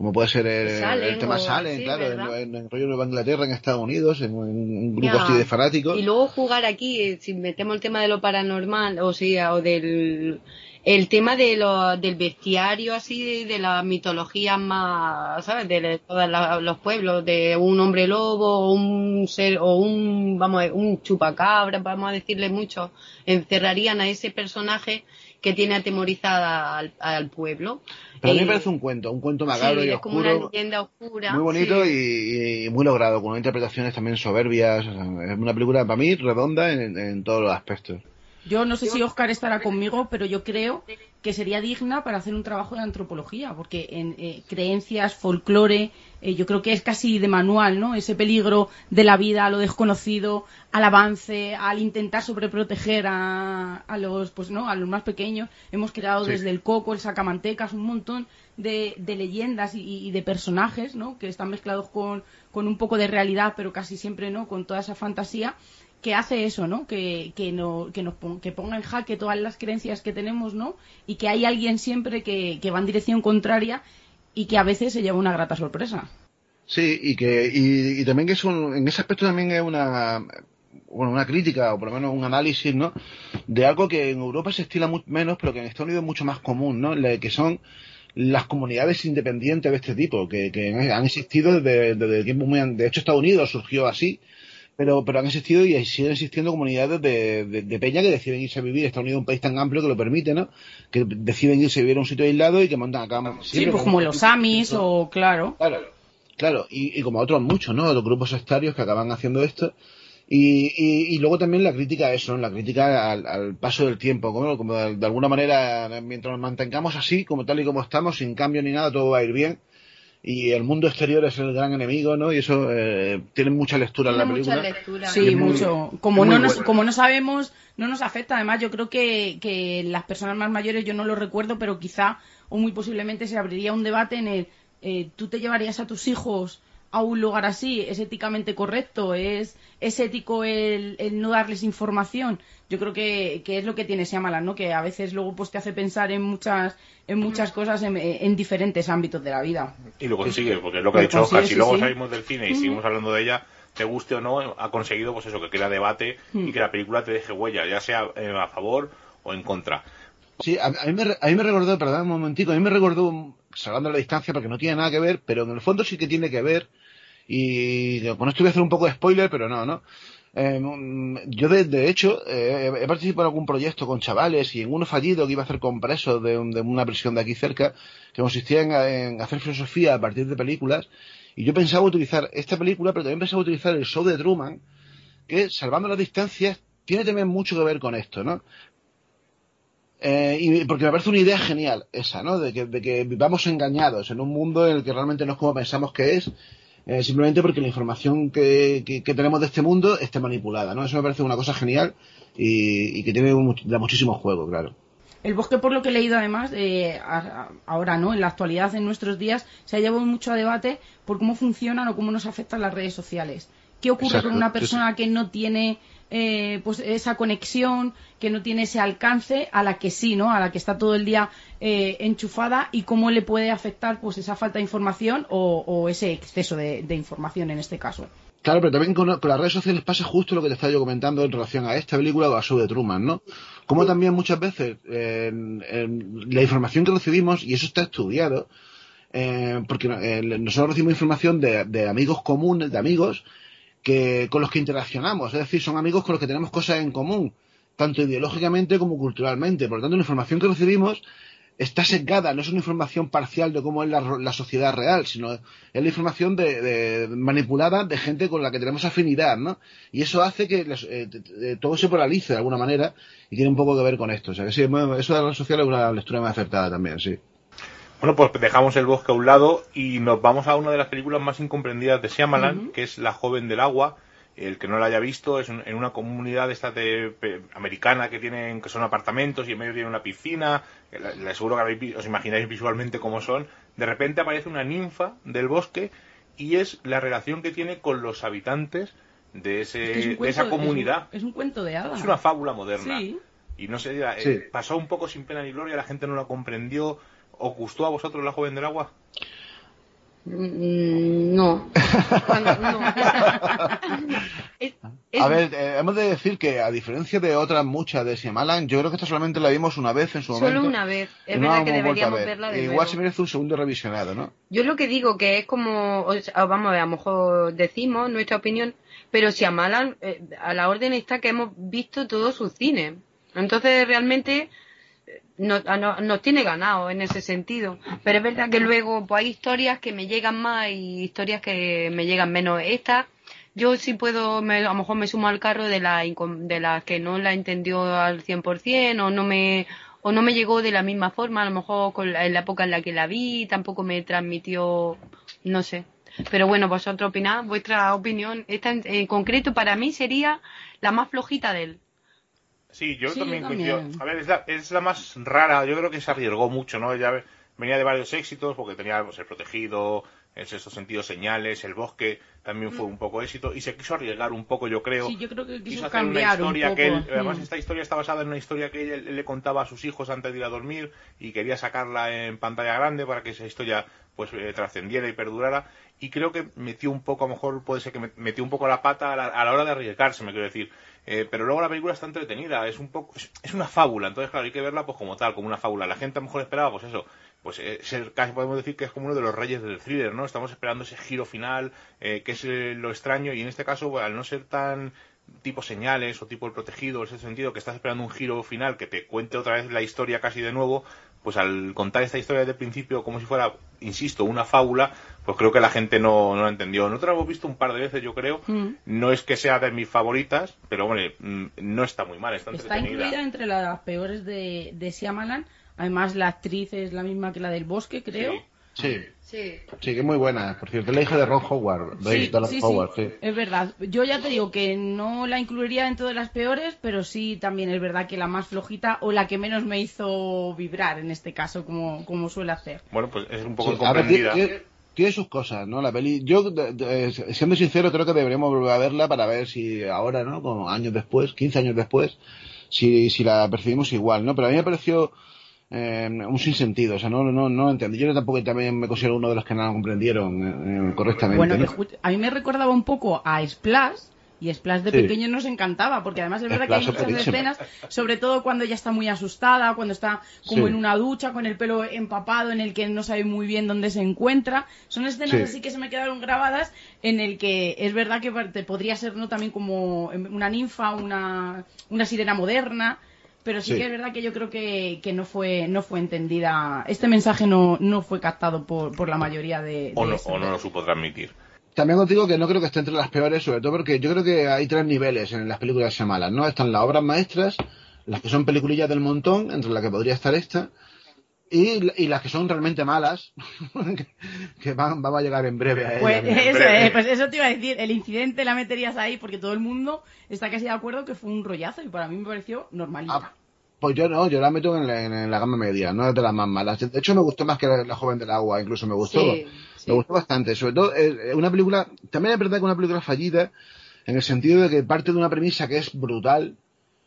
como puede ser el, tema Salen, claro, en, el rollo de Nueva Inglaterra, en Estados Unidos, en, un grupo así de fanáticos. Y luego jugar aquí, eh, si metemos el tema de lo paranormal, o sea, o del el tema de lo, del bestiario así de, la mitología más sabes de todos los pueblos de un hombre lobo o un ser o un vamos un chupacabra vamos a decirle mucho encerrarían a ese personaje que tiene atemorizada al, pueblo. Pero a mí me parece un cuento un cuento macabro y oscuro como una leyenda oscura muy bonito y, muy logrado con interpretaciones también soberbias es una película para mí redonda en todos los aspectos. Yo no sé si Oscar estará conmigo, pero yo creo que sería digna para hacer un trabajo de antropología, porque en eh, creencias, folclore, eh, yo creo que es casi de manual, ¿no? Ese peligro de la vida, a lo desconocido, al avance, al intentar sobreproteger a, a los, pues no, a los más pequeños. Hemos creado desde el coco, el sacamantecas, un montón de, de leyendas y, y, de personajes, ¿no? Que están mezclados con, con un poco de realidad, pero casi siempre, ¿no? Con toda esa fantasía que hace eso, ¿no? Que, que, no, que, nos que ponga en jaque todas las creencias que tenemos, ¿no? Y que hay alguien siempre que, que va en dirección contraria y que a veces se lleva una grata sorpresa. Sí, y que y, también que es en ese aspecto también es una bueno, una crítica o por lo menos un análisis, ¿no? De algo que en Europa se estila mucho menos, pero que en Estados Unidos es mucho más común, ¿no? que son las comunidades independientes de este tipo, que, que han existido desde, desde tiempo muy... De hecho, Estados Unidos surgió así, pero, pero han existido y siguen existiendo comunidades de, de, peña que deciden irse a vivir. Estados Unidos es un país tan amplio que lo permite, ¿no? Que deciden irse a vivir a un sitio aislado y que montan acá. Sí, pues como los Amis o, claro. Claro, claro. Y, y como otros muchos, ¿no? Los grupos sectarios que acaban haciendo esto. Y, y, luego también la crítica a eso, la crítica al, paso del tiempo, como, como de, de, alguna manera, mientras nos mantengamos así, como tal y como estamos, sin cambio ni nada, todo va a ir bien y el mundo exterior es el gran enemigo, ¿no? Y eso eh, tiene mucha lectura en la película. Mucha lectura. Sí, mucho. Como no, nos, como no sabemos, no nos afecta. Además, yo creo que, que las personas más mayores, yo no lo recuerdo, pero quizá o muy posiblemente se abriría un debate en el eh, tú te llevarías a tus hijos a un lugar así es éticamente correcto, es, es ético el, no darles información. Yo creo que, es lo que tiene Shyamalan, ¿no? Que a veces luego pues te hace pensar en muchas en muchas cosas en, diferentes ámbitos de la vida. Y lo consigue, porque es lo que ha dicho Oscar, si luego salimos del cine y seguimos hablando de ella, te guste o no, ha conseguido pues eso, que crea debate y que la película te deje huella, ya sea eh, a favor o en contra. Sí, a, mí me, a mí me recordó, perdón un momentico, a mí me recordó, salvando la distancia porque no tiene nada que ver, pero en el fondo sí que tiene que ver y con esto voy a hacer un poco de spoiler, pero no, ¿no? Eh, yo de, hecho eh, he participado en algún proyecto con chavales y en uno fallido que iba a hacer con presos de, una prisión de aquí cerca que consistía en, hacer filosofía a partir de películas y yo pensaba utilizar esta película pero también pensaba utilizar el show de Truman que salvando las distancias tiene también mucho que ver con esto ¿no? Eh, y porque me parece una idea genial esa ¿no? De que, de que vivamos engañados en un mundo en el que realmente no es como pensamos que es eh, simplemente porque la información que, tenemos de este mundo esté manipulada, ¿no? Eso me parece una cosa genial y, que tiene muchísimo juego, claro. El bosque, por lo que he leído además, eh, ahora, ¿no? En la actualidad, en nuestros días, se ha llevado mucho a debate por cómo funcionan o cómo nos afectan las redes sociales. ¿Qué ocurre con una persona que no tiene eh, pues esa conexión, que no tiene ese alcance, a la que sí, ¿no? A la que está todo el día eh, enchufada y cómo le puede afectar pues esa falta de información o, ese exceso de, información en este caso. Claro, pero también con, las redes sociales pasa justo lo que te estaba yo comentando en relación a esta película o a su de Truman, ¿no? Como también muchas veces la información que recibimos, y eso está estudiado, eh, porque nosotros recibimos información de amigos comunes, de amigos, que, con los que interaccionamos, es decir, son amigos con los que tenemos cosas en común, tanto ideológicamente como culturalmente. Por lo tanto, la información que recibimos está secada, no es una información parcial de cómo es la, sociedad real, sino es la información de, manipulada de gente con la que tenemos afinidad, ¿no? Y eso hace que eh, todo se polarice de alguna manera y tiene un poco que ver con esto. O sea que sí, eso de la red social es una lectura más acertada también, sí. Bueno, pues dejamos el bosque a un lado y nos vamos a una de las películas más incomprendidas de Shyamalan, que es La joven del agua. El que no la haya visto es en una comunidad esta de, americana que tienen que son apartamentos y en medio tiene una piscina. Le seguro que os imagináis visualmente cómo son. De repente aparece una ninfa del bosque y es la relación que tiene con los habitantes de, ese, Es que es un de esa es un- comunidad. Es un, cuento de hadas. Es una fábula moderna. Sí. Y no sé, eh, Sí. pasó un poco sin pena ni gloria, la gente no la comprendió. ¿Os gustó a vosotros La Joven del Agua? Mm, No. Cuando- no. Es- es- A ver, eh, hemos de decir que a diferencia de otras muchas de Shyamalan, yo creo que esta solamente la vimos una vez en su momento. Solo una vez. Es no verdad que deberíamos ver. verla de E nuevo. Igual se merece un segundo revisionado, ¿no? Yo lo que digo que es como, o sea, vamos a ver, a lo mejor decimos nuestra opinión, pero si Amalan, eh, a la orden está que hemos visto todo su cine. Entonces realmente eh, no- no- tiene ganado en ese sentido. Pero es verdad que luego pues hay historias que me llegan más y historias que me llegan menos. Esta, yo sí puedo, me- a lo mejor me sumo al carro de la de las que no la entendió al 100% o no me o no me llegó de la misma forma, a lo mejor con la- en la época en la que la vi, tampoco me transmitió, no sé. Pero bueno, vosotros opinad, vuestra opinión, esta en, en concreto para mí sería la más flojita de él. Sí, yo Sí, también yo. A ver, es la, es la más rara. Yo creo que se arriesgó mucho, ¿no? Ve- venía de varios éxitos porque tenía pues, el protegido, el sexto sentido, señales, el bosque también fue un poco éxito y se quiso arriesgar un poco, yo creo. Sí, yo creo que quiso quiso hacer una un historia que él, además Mm. esta historia está basada en una historia que él, él le contaba a sus hijos antes de ir a dormir y quería sacarla en pantalla grande para que esa historia pues eh, trascendiera y perdurara y creo que metió un poco a lo mejor puede ser que me- metió un poco la pata a la, a la hora de arriesgarse me quiero decir Eh, pero luego la película está entretenida es un poco es, una fábula entonces claro hay que verla pues como tal como una fábula la gente a lo mejor esperaba pues eso pues eh, casi podemos decir que es como uno de los reyes del thriller, ¿no? Estamos esperando ese giro final, eh, que es eh, lo extraño, y en este caso, al no ser tan tipo señales o tipo el protegido, en ese sentido, que estás esperando un giro final que te cuente otra vez la historia casi de nuevo, pues al contar esta historia desde el principio como si fuera, insisto, una fábula, pues creo que la gente no, no la entendió. Nosotros la hemos visto un par de veces, yo creo. Mm. No es que sea de mis favoritas, pero bueno, mm, no está muy mal, está Está entretenida. incluida entre las peores de, de Shyamalan. Además, la actriz es la misma que la del bosque, creo. Sí. Sí, Sí. sí, que es muy buena. Por cierto, es la hija de Ron Howard. de Sí, sí, sí, Howard, sí. es verdad. Yo ya te digo que no la incluiría dentro de las peores, pero sí también es verdad que la más flojita o la que menos me hizo vibrar en este caso, como, como suele hacer. Bueno, pues es un poco Sí, a ver, tiene, incomprendida. tiene- tiene sus cosas, ¿no? La peli. Yo, de- de- siendo sincero, creo que deberíamos volver a verla para ver si ahora, ¿no? Como años después, 15 años después, si, si la percibimos igual, ¿no? Pero a mí me pareció eh, un sinsentido, o sea, no, no, no lo entendí. Yo tampoco también me considero uno de los que no lo comprendieron eh, correctamente. Bueno, a mí me recordaba un poco a Splash. Y Splash de Sí. pequeño nos encantaba, porque además es verdad que hay muchas escenas, sobre todo cuando ella está muy asustada, cuando está como Sí. en una ducha con el pelo empapado, en el que no sabe muy bien dónde se encuentra. Son escenas Sí. así que se me quedaron grabadas, en el que es verdad que te podría ser no también como una ninfa, una, una sirena moderna. Pero sí, Sí. que es verdad que yo creo que, que no fue no fue entendida. Este mensaje no, no fue captado por, por la mayoría de, O de no, o no lo supo transmitir. También os digo que no creo que esté entre las peores, sobre todo porque yo creo que hay tres niveles en las películas de Shyamalan, ¿no? Están las obras maestras, las que son peliculillas del montón, entre las que podría estar esta, y, y las que son realmente malas, que, van, a llegar en breve a. Pues eso, breve. eh, pues eso te iba a decir, el incidente la meterías ahí porque todo el mundo está casi de acuerdo que fue un rollazo y para mí me pareció normalita. Ah, Pues yo no, yo la meto en la, en la gama media, no es de las más malas. De hecho, me gustó más que la, La joven del agua, incluso me gustó. Sí, sí. Me gustó bastante. Sobre todo, es una película, también es verdad que una película fallida, en el sentido de que parte de una premisa que es brutal,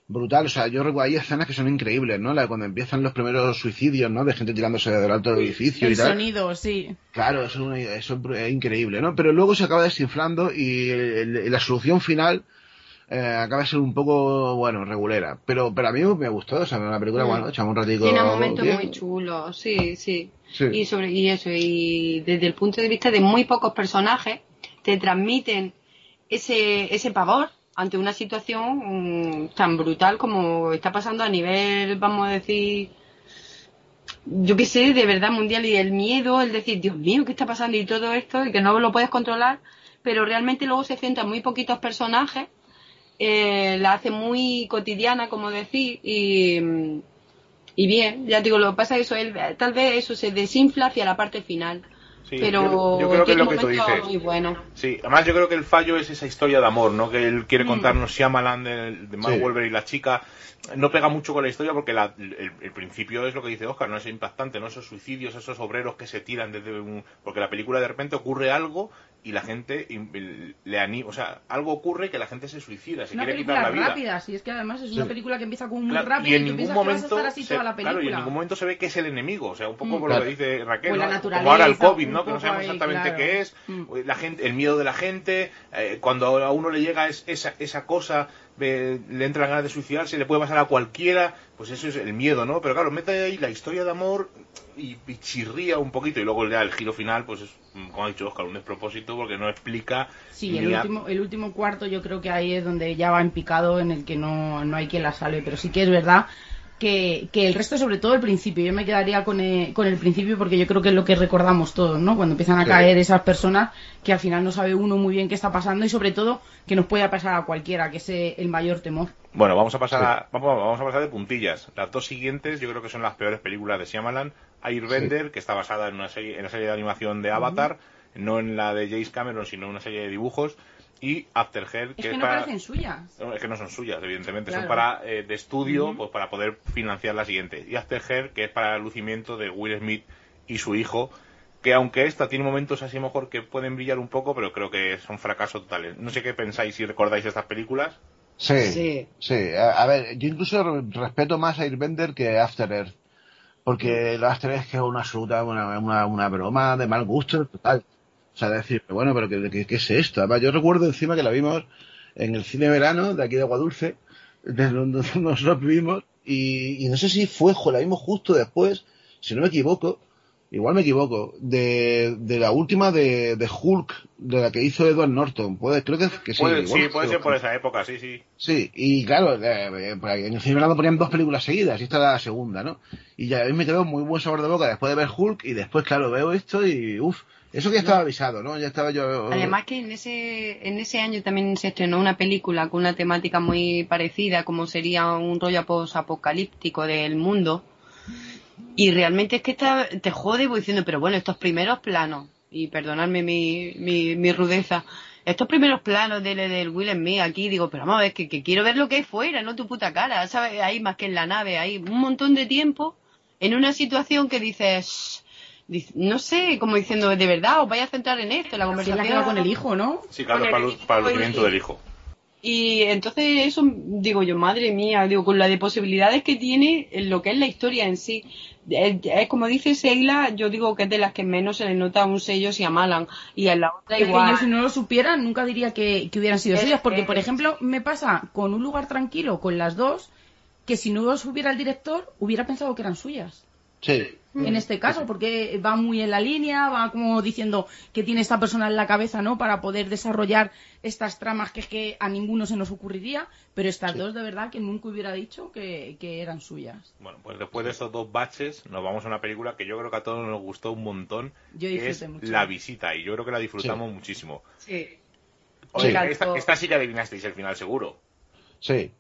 brutal. O sea, yo recuerdo, hay escenas que son increíbles, ¿no? La de cuando empiezan los primeros suicidios, ¿no? De gente tirándose del alto del edificio el y tal. sonido, sí. Claro, eso es, una- eso es increíble, ¿no? Pero luego se acaba desinflando y el- el- la solución final eh, acaba de ser un poco, bueno, regulera. Pero, pero a mí me gustó, o sea, una película, Mm. bueno, echamos un ratico. Tiene momentos bien. muy chulos, sí, sí, Sí. Y sobre y eso, y desde el punto de vista de muy pocos personajes, te transmiten ese, ese pavor ante una situación mm, tan brutal como está pasando a nivel, vamos a decir, yo qué sé, de verdad mundial y el miedo, el decir, Dios mío, ¿qué está pasando? Y todo esto, y que no lo puedes controlar, pero realmente luego se centra en muy poquitos personajes, eh, la hace muy cotidiana, como decir, y, y bien, ya digo, lo que pasa es eso, él, tal vez eso se desinfla hacia la parte final. Sí, pero yo, yo creo que es lo que tú dices. muy bueno. Sí, además yo creo que el fallo es esa historia de amor, ¿no? Que él quiere contarnos Shyamalan de, de Mark Sí. Wahlberg y la chica. No pega mucho con la historia porque la- el, el principio es lo que dice Oscar, no es impactante, ¿no? Esos suicidios, esos obreros que se tiran desde un... Porque la película de repente ocurre algo y la gente le anima, o sea, algo ocurre que la gente se suicida, se una quiere quitar película la vida. rápida, sí, es que además es una Sí. película que empieza como muy Claro, rápido y y, en tú ningún que vas a momento estar así se, toda la claro, y en película. ningún momento se ve que es el enemigo, o sea, un poco Mm. por Claro. lo que dice Raquel, Pues la ¿no? naturaleza, como ahora el COVID, ¿no? Que no sabemos ahí, exactamente claro. qué es, Mm. la gente, el miedo de la gente, eh, cuando a uno le llega es- esa, esa cosa, eh, le entra la ganas de suicidarse, le puede pasar a cualquiera, pues eso es el miedo, ¿no? Pero claro, mete ahí la historia de amor y, y chirría un poquito y luego ya el giro final, pues es, mm, como ha dicho Oscar, un despropósito porque no explica Sí, el a- último, el último cuarto yo creo que ahí es donde ya va en picado en el que no, no hay quien la salve, pero sí que es verdad que, que el resto, sobre todo el principio, yo me quedaría con el, con el principio porque yo creo que es lo que recordamos todos, ¿no? Cuando empiezan a Sí. caer esas personas que al final no sabe uno muy bien qué está pasando y sobre todo que nos puede pasar a cualquiera, que es eh, el mayor temor. Bueno, vamos a pasar a, vamos, vamos a pasar de puntillas. Las dos siguientes yo creo que son las peores películas de Shyamalan. Airbender, que está basada en una serie, en la serie de animación de Avatar, no en la de James Cameron, sino en una serie de dibujos. Y After Hell, Es que que es no para... parecen suyas. No, Es que no son suyas, evidentemente, son para eh, de estudio, pues para poder financiar la siguiente. Y After Her, que es para el lucimiento de Will Smith y su hijo, que aunque esta tiene momentos así mejor que pueden brillar un poco, pero creo que son fracasos totales. No sé qué pensáis si recordáis estas películas. Sí, Sí. sí. A, a ver, yo incluso re- respeto más a Airbender que After Earth. Porque el After Earth es que es una absoluta, una, una, una broma de mal gusto total. O sea, decir, bueno, pero ¿qué, qué, qué es esto? Además, yo recuerdo encima que la vimos en el cine verano de aquí de Aguadulce, de donde nosotros vivimos, y, y no sé si fue, jo, la vimos justo después, si no me equivoco, igual me equivoco, de, de la última de, de Hulk, de la que hizo Edward Norton. Puede, creo que, que sí. Puede, igual sí, puede ser por esa época, sí, sí. Sí, y claro, eh, eh, pues en el cine verano ponían dos películas seguidas, y esta era la segunda, ¿no? Y ya a mí me quedó muy buen sabor de boca después de ver Hulk, y después, claro, veo esto y, uff, eso que ya estaba avisado, ¿no? Ya estaba yo... Además que en ese, en ese año también se estrenó una película con una temática muy parecida, como sería un rollo apocalíptico del mundo. Y realmente es que está, te jode voy diciendo, pero bueno, estos primeros planos, y perdonadme mi, mi, mi rudeza, estos primeros planos del, del Will Smith aquí, digo, pero vamos a ver, que, que quiero ver lo que hay fuera, no tu puta cara, ¿sabes? Ahí más que en la nave, hay un montón de tiempo en una situación que dices, dic- no sé, como diciendo, de verdad, os vais a centrar en esto, en la Sí, conversación. la con el hijo, ¿no? Sí, claro, para, el- para el lucimiento del hijo. Y entonces eso, digo yo, madre mía, digo, con la de posibilidades que tiene en lo que es la historia en sí. Es, como dice Seila, yo digo que es de las que menos se le nota un sello si amalan. Y en la otra Es que igual. yo si no lo supiera nunca diría que, que hubieran sido suyas, porque es- por ejemplo me pasa con un lugar tranquilo, con las dos, que si no supiera el director hubiera pensado que eran suyas. Sí. En este caso, porque va muy en la línea, va como diciendo que tiene esta persona en la cabeza, ¿no? Para poder desarrollar estas tramas que es que a ninguno se nos ocurriría, pero estas dos de verdad que nunca hubiera dicho que, que eran suyas. Bueno, pues después de estos dos baches, nos vamos a una película que yo creo que a todos nos gustó un montón, Yo que es mucho. La Visita, y yo creo que la disfrutamos muchísimo. Sí. Oye, Sí. esta, esta sí que adivinasteis el final, seguro. Sí.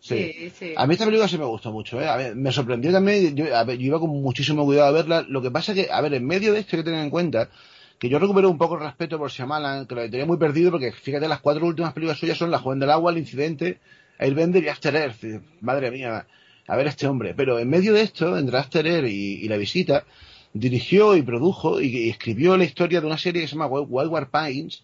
Sí. Sí, sí. A mí esta película sí me gustó mucho, ¿eh? A ver, me sorprendió también, yo, a ver, yo iba con muchísimo cuidado a verla. Lo que pasa que, a ver, en medio de esto hay que tener en cuenta que yo recupero un poco el respeto por Shyamalan, que lo tenía muy perdido porque, fíjate, las cuatro últimas películas suyas son La Joven del Agua, El Incidente, Airbender y After Earth. Madre mía, a ver este hombre. Pero en medio de esto, entre After Earth y, y La Visita, dirigió y produjo y, y escribió la historia de una serie que se llama Wild War Pines,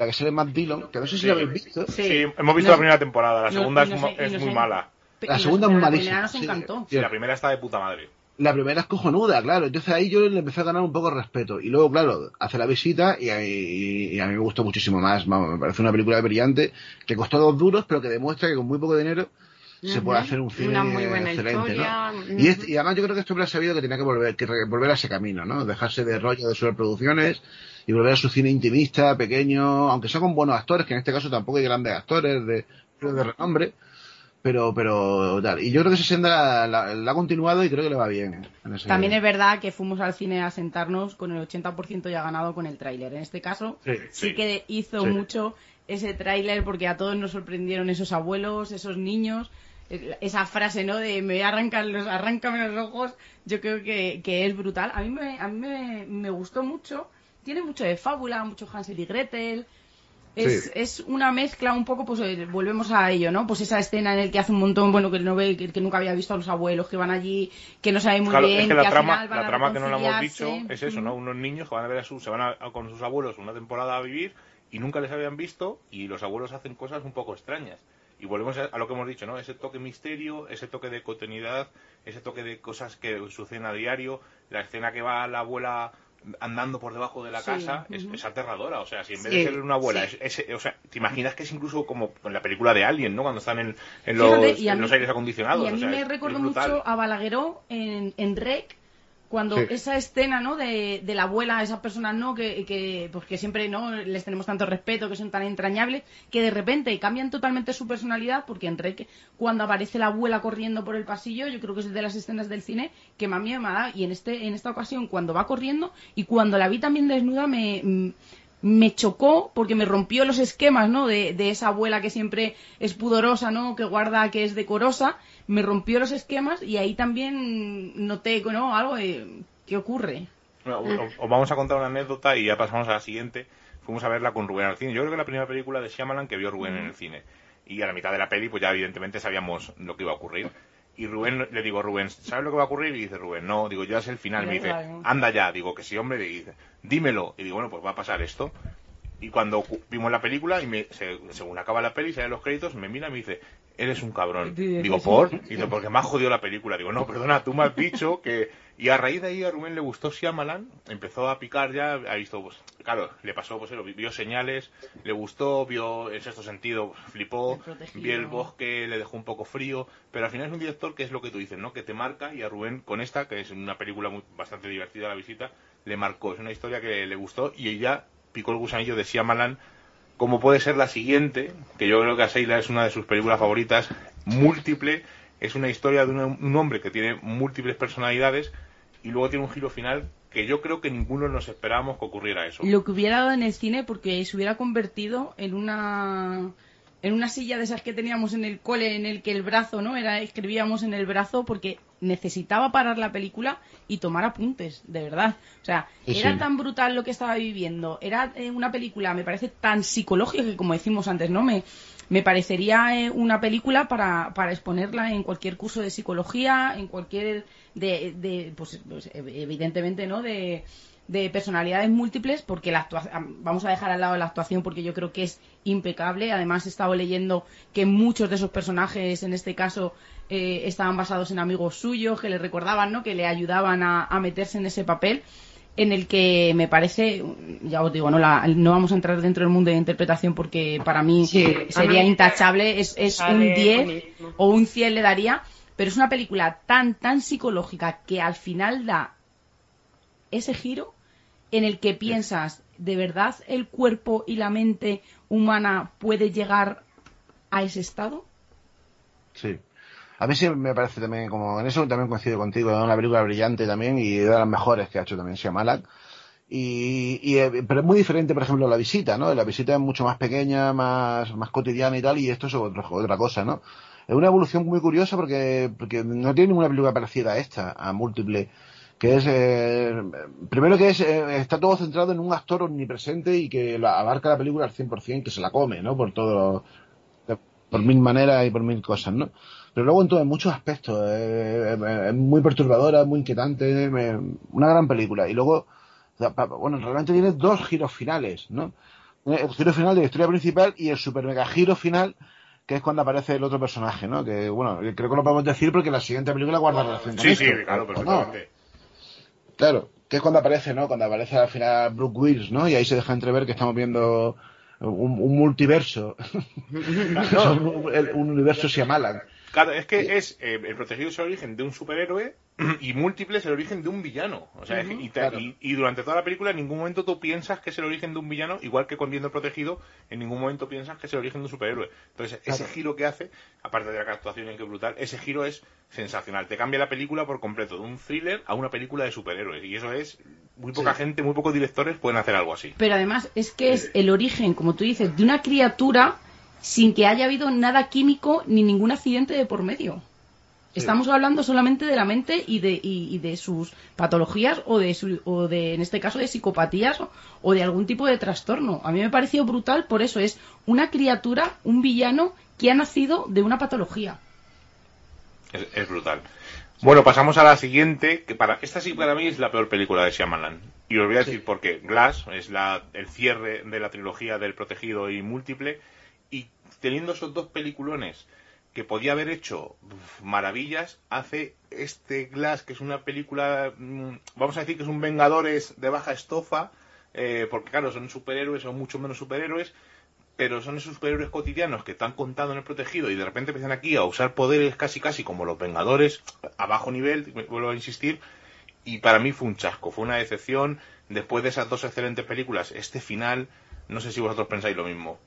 la que sale Matt Dillon, que no sé si Sí. la habéis visto. Sí, hemos visto No- la primera temporada, la segunda no es, sé, muy sé- mala. La segunda es la malísima, primera nos sí. encantó. Sí, la primera está de puta madre. la primera es cojonuda, claro. Entonces ahí yo le empecé a ganar un poco de respeto. Y luego, claro, hace la visita y, y- y a mí me gustó muchísimo más. Vamos, me parece una película brillante que costó dos duros, pero que demuestra que con muy poco dinero se puede hacer un cine Una muy buena excelente, historia. ¿no? Y, este- y además yo creo que hombre ha sabido que tenía que volver, que volver a ese camino, ¿no? Dejarse de rollo de superproducciones y volver a su cine intimista, pequeño, aunque sea con buenos actores, que en este caso tampoco hay grandes actores de, de renombre. Pero, pero, tal. Y yo creo que esa senda la, la- la ha continuado y creo que le va bien. en ese- También es verdad que fuimos al cine a sentarnos con el 80% ya ganado con el tráiler. En este caso, Sí, sí, sí. que hizo Sí. mucho ese tráiler porque a todos nos sorprendieron esos abuelos, esos niños. Esa frase, ¿no? De me voy a arrancar los, arráncame los ojos, yo creo que, que es brutal. A mí, me, a mí me, me gustó mucho. Tiene mucho de fábula, mucho Hansel y Gretel. Es, Sí. es una mezcla un poco, pues eh, volvemos a ello, ¿no? Pues esa escena en el que hace un montón, bueno, que no ve, que, que nunca había visto a los abuelos que van allí, que no sabe muy Claro, bien, es que la al trama, final van la a trama que no lo hemos dicho es eso, ¿no? Unos niños que van a ver a su, se van a, a- con sus abuelos una temporada a vivir y nunca les habían visto y los abuelos hacen cosas un poco extrañas. Y volvemos a, a lo que hemos dicho, ¿no? Ese toque misterio, ese toque de continuidad, ese toque de cosas que suceden a diario, la escena que va la abuela andando por debajo de la Sí, casa es, es aterradora, o sea, si en vez Sí, de ser una abuela, sí. es, es- o sea, te imaginas que es incluso como en la película de Alien, ¿no? Cuando están en, en los, Fíjate, y a en mí- los aires acondicionados. Y a o mí sea, me recordó brutal. mucho a Balagueró en, en Rec, cuando Sí. esa escena, ¿no? De, de la abuela, esas personas, ¿no? Que, que, pues que siempre, ¿no? Les tenemos tanto respeto, que son tan entrañables, que de repente cambian totalmente su personalidad, porque en Rec, cuando aparece la abuela corriendo por el pasillo, yo creo que es de las escenas del cine que más miedo me ha dado. Y en, este, en esta ocasión, cuando va corriendo, y cuando la vi también desnuda, me... me chocó porque me rompió los esquemas, ¿no? De, de esa abuela que siempre es pudorosa, ¿no? Que guarda, que es decorosa. Me rompió los esquemas y ahí también noté, ¿no? Algo de, ¿qué ocurre? Bueno, os- os vamos a contar una anécdota y ya pasamos a la siguiente. Fuimos a verla con Rubén al cine. Yo creo que la primera película de Shyamalan que vio Rubén en el cine. Y a la mitad de la peli, pues ya evidentemente sabíamos lo que iba a ocurrir. Y Rubén, le digo, Rubén, ¿sabes lo que va a ocurrir? Y dice Rubén, no, digo, ya es el final. Me dice, anda ya. Digo, que sí, hombre. Y dice, dímelo. Y digo, bueno, pues va a pasar esto. Y cuando cu- vimos la película, y me- se- según acaba la peli, salen los créditos, me mira y me dice, eres un cabrón. Digo. ¿por? Y dice, porque me ha jodido la película. Digo, no, perdona, tú me has dicho que... Y a raíz de ahí a Rubén le gustó Shyamalan, empezó a picar ya, ha visto, pues, claro, le pasó, pues, eso, vio señales, le gustó, vio en sexto sentido, flipó, vio el bosque, le dejó un poco frío, pero al final es un director que es lo que tú dices, ¿no? Que te marca y a Rubén con esta, que es una película muy, bastante divertida la visita, le marcó, es una historia que le gustó y ella picó el gusanillo de Shyamalan como puede ser la siguiente, que yo creo que a Seila es una de sus películas favoritas, múltiple, es una historia de un, un hombre que tiene múltiples personalidades y luego tiene un giro final que yo creo que ninguno nos esperábamos que ocurriera eso. Lo que hubiera dado en el cine porque se hubiera convertido en una en una silla de esas que teníamos en el cole en el que el brazo, ¿no? Era escribíamos en el brazo porque necesitaba parar la película y tomar apuntes, de verdad. O sea, Sí, era sí. tan brutal lo que estaba viviendo. Era eh, una película, me parece tan psicológica que como decimos antes, ¿no? Me me parecería eh, una película para, para exponerla en cualquier curso de psicología, en cualquier de, de pues, pues, ev- evidentemente, ¿no? De, de personalidades múltiples, porque la vamos a dejar al lado la actuación porque yo creo que es impecable. Además, he estado leyendo que muchos de esos personajes, en este caso, eh, estaban basados en amigos suyos, que le recordaban, ¿no? Que le ayudaban a, a meterse en ese papel en el que me parece, ya os digo, no, la, no vamos a entrar dentro del mundo de interpretación porque para mí Sí, sería intachable, es, es un lo 10 mismo. o un 100 le daría, pero es una película tan, tan psicológica que al final da ese giro en el que piensas, ¿de verdad el cuerpo y la mente humana puede llegar a ese estado? Sí. A mí sí me parece también, como en eso también coincido contigo, es una película brillante también y de las mejores que ha hecho también Shyamalan. Y, y, eh, pero es muy diferente, por ejemplo, la visita, ¿no? La visita es mucho más pequeña, más, más cotidiana y tal, y esto es otra, otra cosa, ¿no? Es una evolución muy curiosa porque, porque no tiene ninguna película parecida a esta, a múltiple, que es, eh, primero que es, eh, está todo centrado en un actor omnipresente y que la, abarca la película al 100%, que se la come, ¿no? Por todo, por mil maneras y por mil cosas, ¿no? Pero luego en, todo, en muchos aspectos, eh, eh, es muy perturbadora, muy inquietante, una gran película. Y luego, bueno, realmente tiene dos giros finales, ¿no? El giro final de la historia principal y el super mega giro final, que es cuando aparece el otro personaje, ¿no? Que, bueno, creo que lo podemos decir porque la siguiente película guarda relación con Sí, esto, sí, claro, ¿o no? Claro, que es cuando aparece, ¿no? Cuando aparece al final Brooke Wills, ¿no? Y ahí se deja entrever que estamos viendo un, un multiverso, un, un universo Shyamalan. Claro, es que es eh, el protegido es el origen de un superhéroe y múltiple es el origen de un villano. O sea, es y, te- claro. y- y durante toda la película en ningún momento tú piensas que es el origen de un villano, igual que con Viendo el protegido, en ningún momento piensas que es el origen de un superhéroe. Entonces, ese giro que hace, aparte de la actuación en que es brutal, ese giro es sensacional. Te cambia la película por completo, de un thriller a una película de superhéroes. Y eso es, muy poca gente, muy pocos directores pueden hacer algo así. Pero además es que es el origen, como tú dices, de una criatura sin que haya habido nada químico ni ningún accidente de por medio. Estamos hablando solamente de la mente y de, y, de sus patologías o de, su, o de, en este caso, de psicopatías o, de algún tipo de trastorno. A mí me pareció brutal, por eso es una criatura, un villano que ha nacido de una patología. Es, brutal. Bueno, pasamos a la siguiente, que para esta sí para mí es la peor película de Shyamalan. Y os voy a decir por qué. Glass es la, el cierre de la trilogía del Protegido y Múltiple. Teniendo esos dos peliculones que podía haber hecho maravillas, hace este Glass, que es una película, mm, vamos a decir que es un Vengadores de baja estofa, eh, porque claro, son superhéroes, son mucho menos superhéroes, pero son esos superhéroes cotidianos que están contados en el protegido y de repente empiezan aquí a usar poderes casi casi como los Vengadores, a bajo nivel, vuelvo a insistir, y para mí fue un chasco, fue una decepción. Después de esas dos excelentes películas, este final, no sé si vosotros pensáis lo mismo.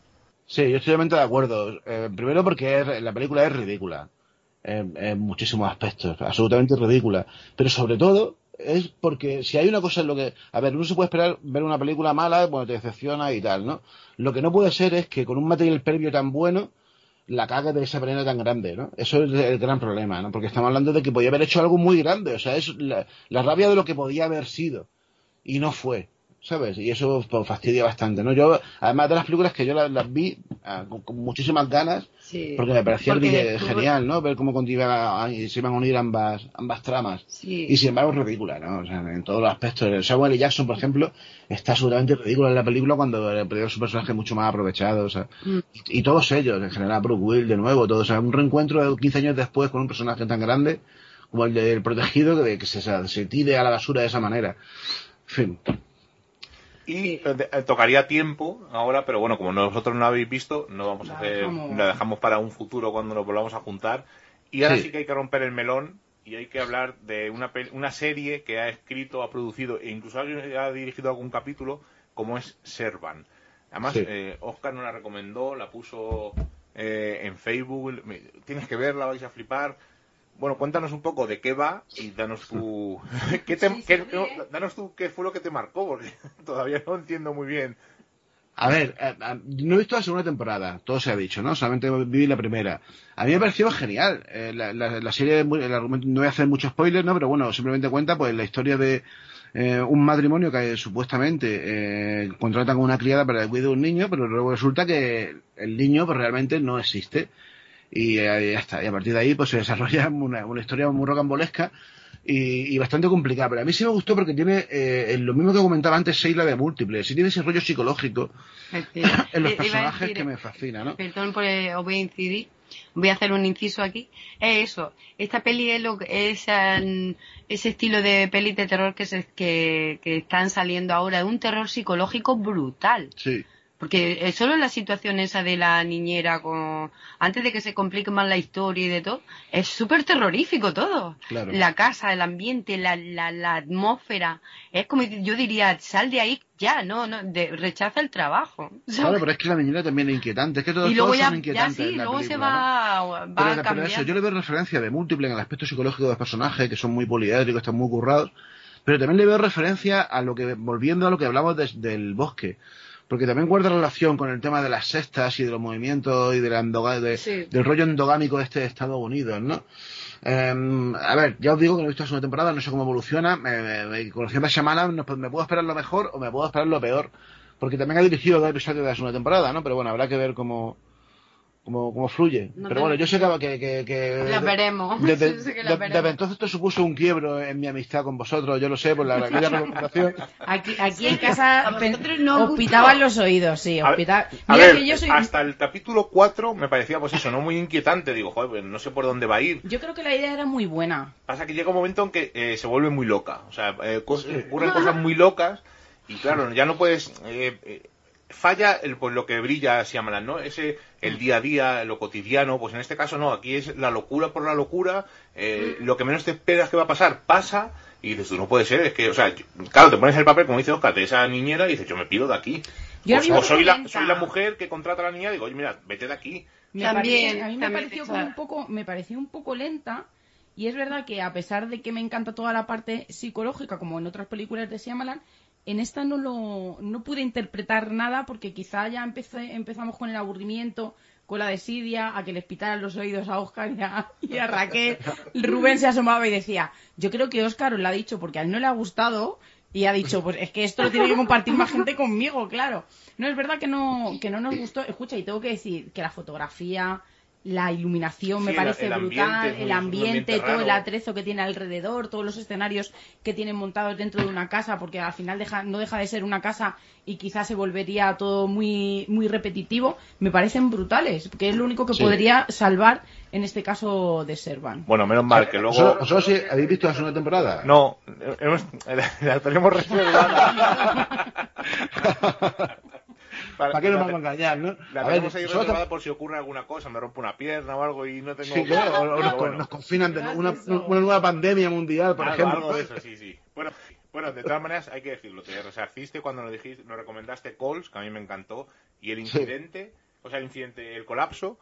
Sí, yo estoy totalmente de acuerdo. Eh, primero porque la película es ridícula en, muchísimos aspectos, absolutamente ridícula. Pero sobre todo es porque si hay una cosa en lo que... A ver, uno se puede esperar ver una película mala, bueno, te decepciona y tal, ¿no? Lo que no puede ser es que con un material previo tan bueno la caga de esa manera tan grande, ¿no? Eso es el gran problema, ¿no? Porque estamos hablando de que podía haber hecho algo muy grande, o sea, es la rabia de lo que podía haber sido y no fue. ¿Sabes? Y eso pues, fastidia bastante, ¿no? Yo, además de las películas que yo las, vi ah, con, muchísimas ganas, porque me parecía genial, ¿no? Ver cómo se iban a unir ambas, ambas tramas. Y sin embargo es ridícula, ¿no? O sea, en todos los aspectos. Samuel L. Jackson, por ejemplo, está absolutamente ridículo en la película cuando perdió su personaje mucho más aprovechado, o sea, mm. y, todos ellos, en general, Brooke Will, de nuevo, todos, o sea, un reencuentro de 15 años después con un personaje tan grande como el del protegido, que, que se, se tire a la basura de esa manera. En fin. Y eh, tocaría tiempo ahora, pero bueno, como nosotros no lo habéis visto, no vamos a hacer, lo dejamos para un futuro cuando nos volvamos a juntar. Y ahora sí. que hay que romper el melón y hay que hablar de una, una serie que ha escrito, ha producido e incluso ha dirigido algún capítulo, como es Servan. Además, eh, Oscar nos la recomendó, la puso eh, en Facebook. Tienes que verla, vais a flipar. Bueno, cuéntanos un poco de qué va y danos tu... ¿qué danos tú qué fue lo que te marcó, porque todavía no entiendo muy bien. A ver, eh, eh, no he visto la segunda temporada, todo se ha dicho, ¿no? Solamente viví la primera. A mí me pareció genial. Eh, la, serie, el argumento, no voy a hacer mucho spoiler, ¿no? Pero bueno, simplemente cuenta pues la historia de un matrimonio que supuestamente contratan con una criada para el cuidado de un niño, pero luego resulta que el niño pues realmente no existe y ya está. Y a partir de ahí pues se desarrolla una, historia muy rocambolesca y, bastante complicada. Pero a mí sí me gustó porque tiene eh, lo mismo que comentaba antes Sheila de múltiples. Sí tiene ese rollo psicológico en los eh, personajes que me fascina, ¿no? Perdón por el, voy a incidir. Voy a hacer un inciso aquí. Es eso. Esta peli es, lo, es ese estilo de peli de terror que, se, que, que están saliendo ahora. Un terror psicológico brutal. Sí. Porque eh, solo la situación esa de la niñera, con... antes de que se complique más la historia y de todo, es súper terrorífico todo. La casa, el ambiente, la, la, atmósfera. Es como yo diría, sal de ahí ya, no, no, rechaza el trabajo. Claro, pero es que la niñera también es inquietante. Es que todos, y luego ya, son inquietantes. Ya sí, luego se va, va a cambiar. eso, yo le veo referencia de múltiple en el aspecto psicológico de los personajes, que son muy poliédricos, están muy currados. Pero también le veo referencia a lo que, volviendo a lo que hablamos del bosque porque también guarda relación con el tema de las sextas y de los movimientos y de la del rollo endogámico este de Estados Unidos, ¿no? Em, a ver, ya os digo que no he visto la segunda temporada, no sé cómo evoluciona. Me, me, conociendo a Shyamalan, me puedo esperar lo mejor o me puedo esperar lo peor. Porque también ha dirigido dos episodios de la segunda temporada, ¿no? Pero bueno, habrá que ver cómo, cómo, cómo fluye. Pero bueno, yo sé que... que, que la veremos. Desde, desde entonces esto supuso un quiebro en mi amistad con vosotros, yo lo sé, por la recomendación. Aquí, aquí en casa no pitaban los oídos, sí. A, hasta el capítulo 4 me parecía, pues eso, no muy inquietante. Digo, joder, pues no sé por dónde va a ir. Yo creo que la idea era muy buena. Pasa que llega un momento en que eh, se vuelve muy loca. O sea, eh, ocurren cosas muy locas y claro, ya no puedes... Eh, eh falla el, pues, lo que brilla Shyamalan, ¿no? Ese, el día a día, lo cotidiano, pues en este caso no, aquí es la locura por la locura, eh, lo que menos te esperas que va a pasar, pasa, y dices, tú no puede ser, es que, o sea, claro, te pones el papel, como dice Oscar, de esa niñera y dices, yo me pido de aquí. o, soy, la, soy la mujer que contrata a la niña y digo, oye, mira, vete de aquí. También, a mí me pareció un poco, me pareció un poco lenta, y es verdad que a pesar de que me encanta toda la parte psicológica, como en otras películas de Shyamalan, en esta no lo no pude interpretar nada porque quizá ya empezamos con el aburrimiento con la desidia, a que les pitaran los oídos a Oscar y a, y a Raquel. Rubén se asomaba y decía, yo creo que Oscar os lo ha dicho porque a él no le ha gustado y ha dicho, pues es que esto lo tiene que compartir más gente conmigo, claro. No, es verdad que no, que no nos gustó. Escucha, y tengo que decir que la fotografía, la iluminación me parece el brutal, el ambiente, ambiente todo el atrezo que tiene alrededor, todos los escenarios que tienen montados dentro de una casa, porque al final deja, no deja de ser una casa y quizás se volvería todo muy, muy repetitivo, me parecen brutales, que es lo único que Sí. podría salvar en este caso de Servan. Bueno, menos mal que luego... ¿Vosotros, vosotros sí habéis visto la segunda temporada? No, hemos, la tenemos reservada. ¿Para qué nos la- vamos a engañar, no? La A ver, tenemos ahí reservada por si ocurre alguna cosa, me rompo una pierna o algo y no tengo... Sí, claro, o- o nos, Pero bueno. nos confinan de una, una nueva pandemia mundial, por algo, ejemplo. algo de eso, sí, sí. Bueno, bueno, de todas maneras hay que decirlo, te resarciste cuando nos dijiste, nos recomendaste Calls, que a mí me encantó, y el Sí. incidente, o sea, el incidente, el colapso,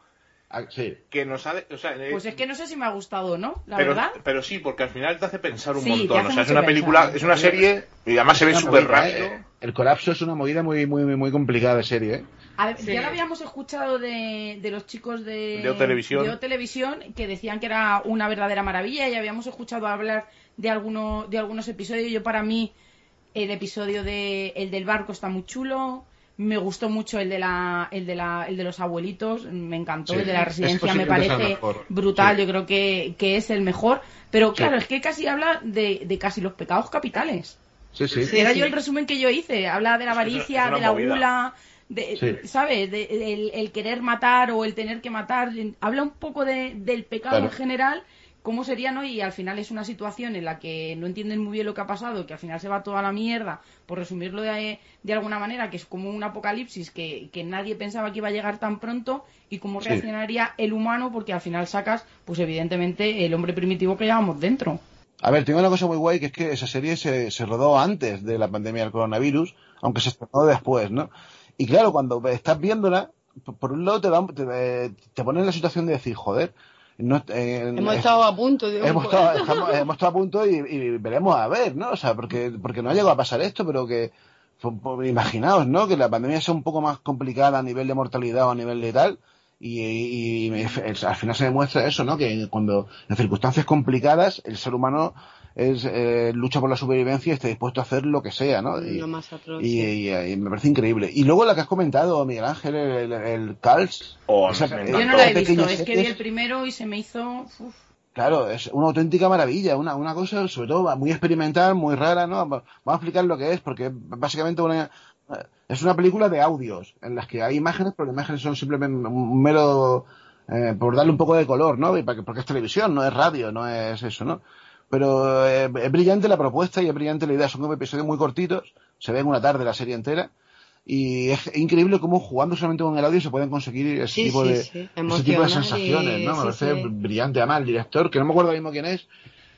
Ah, sí. que nos ha... de- o sea, eh, Pues es que no sé si me ha gustado, ¿no? La pero, verdad. pero sí, porque al final te hace pensar un Sí, montón. O sea, es una película, es una serie, y además se ve súper rápido. ¿eh? El colapso es una movida muy, muy, muy complicada de serie, ¿eh? A ver, Sí. Ya lo habíamos escuchado de, de los chicos de, De O Televisión. de O Televisión, que decían que era una verdadera maravilla y habíamos escuchado hablar de, alguno, de algunos episodios. Yo para mí el episodio de el del barco está muy chulo. Me gustó mucho el de la, el de la, el de los abuelitos, me encantó. Sí, el de la es residencia me parece brutal. Sí. Yo creo que, que es el mejor. Pero Sí. claro, es que casi habla de, de casi los pecados capitales. Sí, sí. Sí. Era yo el resumen que yo hice. Habla de la avaricia, es una de la movida. gula, de, Sí. ¿sabes? De- el, el querer matar o el tener que matar. Habla un poco de- del pecado Claro. en general, cómo sería, ¿no? Y al final es una situación en la que no entienden muy bien lo que ha pasado, que al final se va toda la mierda, por resumirlo de, de alguna manera, que es como un apocalipsis que, que nadie pensaba que iba a llegar tan pronto y cómo Sí. reaccionaría el humano, porque al final sacas, pues evidentemente, el hombre primitivo que llevamos dentro. A ver, tengo una cosa muy guay que es que esa serie se, se rodó antes de la pandemia del coronavirus, aunque se estrenó después, ¿no? Y claro, cuando estás viéndola, por- un lado te, da, te, te pone en la situación de decir, joder, no, eh, Hemos eh, estado a punto de hemos estado, estamos- hemos estado a punto y, y veremos a ver, ¿no? O sea, porque, porque no ha llegado a pasar esto, pero que, imaginaos, ¿no? Que la pandemia sea un poco más complicada a nivel de mortalidad o a nivel de tal, y, y- y me- al final se demuestra eso, ¿no? Que cuando en circunstancias complicadas el ser humano es eh, lucha por la supervivencia y está dispuesto a hacer lo que sea, ¿no? Y, Lo más atroz. y- sí. y- y me parece increíble. Y luego la que has comentado, Miguel Ángel, el, el, el Cals. Oh, esa- me Yo no la he visto, es que vi el primero y se me hizo... uf. Claro, es una auténtica maravilla, una, una cosa sobre todo muy experimental, muy rara, ¿no? Vamos a explicar lo que es, porque básicamente una, es una película de audios, en las que hay imágenes, pero las imágenes son simplemente un mero, eh, por darle un poco de color, ¿no? Porque es televisión, no es radio, no es eso, ¿no? Pero eh, es brillante la propuesta y es brillante la idea, son como episodios muy cortitos, se ve en una tarde la serie entera, y es increíble cómo jugando solamente con el audio se pueden conseguir ese Sí, tipo sí, de sí. ese tipo de sensaciones, ¿no? Me sí, parece sí. brillante. Además, el director, que no me acuerdo mismo quién es,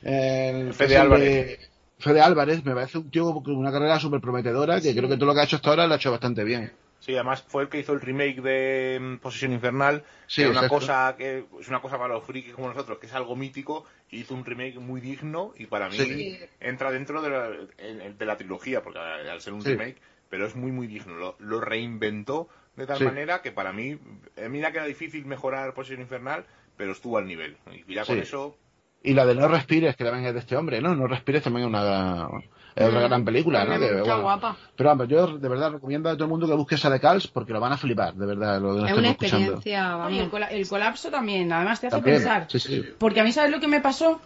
el Fede es el Álvarez. De- Fede Álvarez, me parece un tío con una carrera súper prometedora, que creo que todo lo que ha hecho hasta ahora lo ha hecho bastante bien. Sí, además fue el que hizo el remake de mm, Posesión Infernal, Sí, que es una cosa que es una cosa para los frikis como nosotros, que es algo mítico, y hizo un remake muy digno y para mí Sí. entra dentro de la, de la trilogía, porque al ser un Sí. remake, pero es muy muy digno. Lo, lo reinventó de tal Sí. manera que para mí, a mí que era difícil mejorar Posesión Infernal, pero estuvo al nivel. Y ya con Sí. eso, Y la de No Respires, que también es de este hombre, ¿no? No Respires también es una, es otra Mm, gran película, ¿no? Que, bueno, guapa. Pero vamos, yo de verdad recomiendo a todo el mundo que busque esa de Cals porque lo van a flipar, de verdad, lo que Es una experiencia, el, cola- el colapso también, además te hace También, pensar. sí, sí. Porque a mí, ¿sabes lo que me pasó?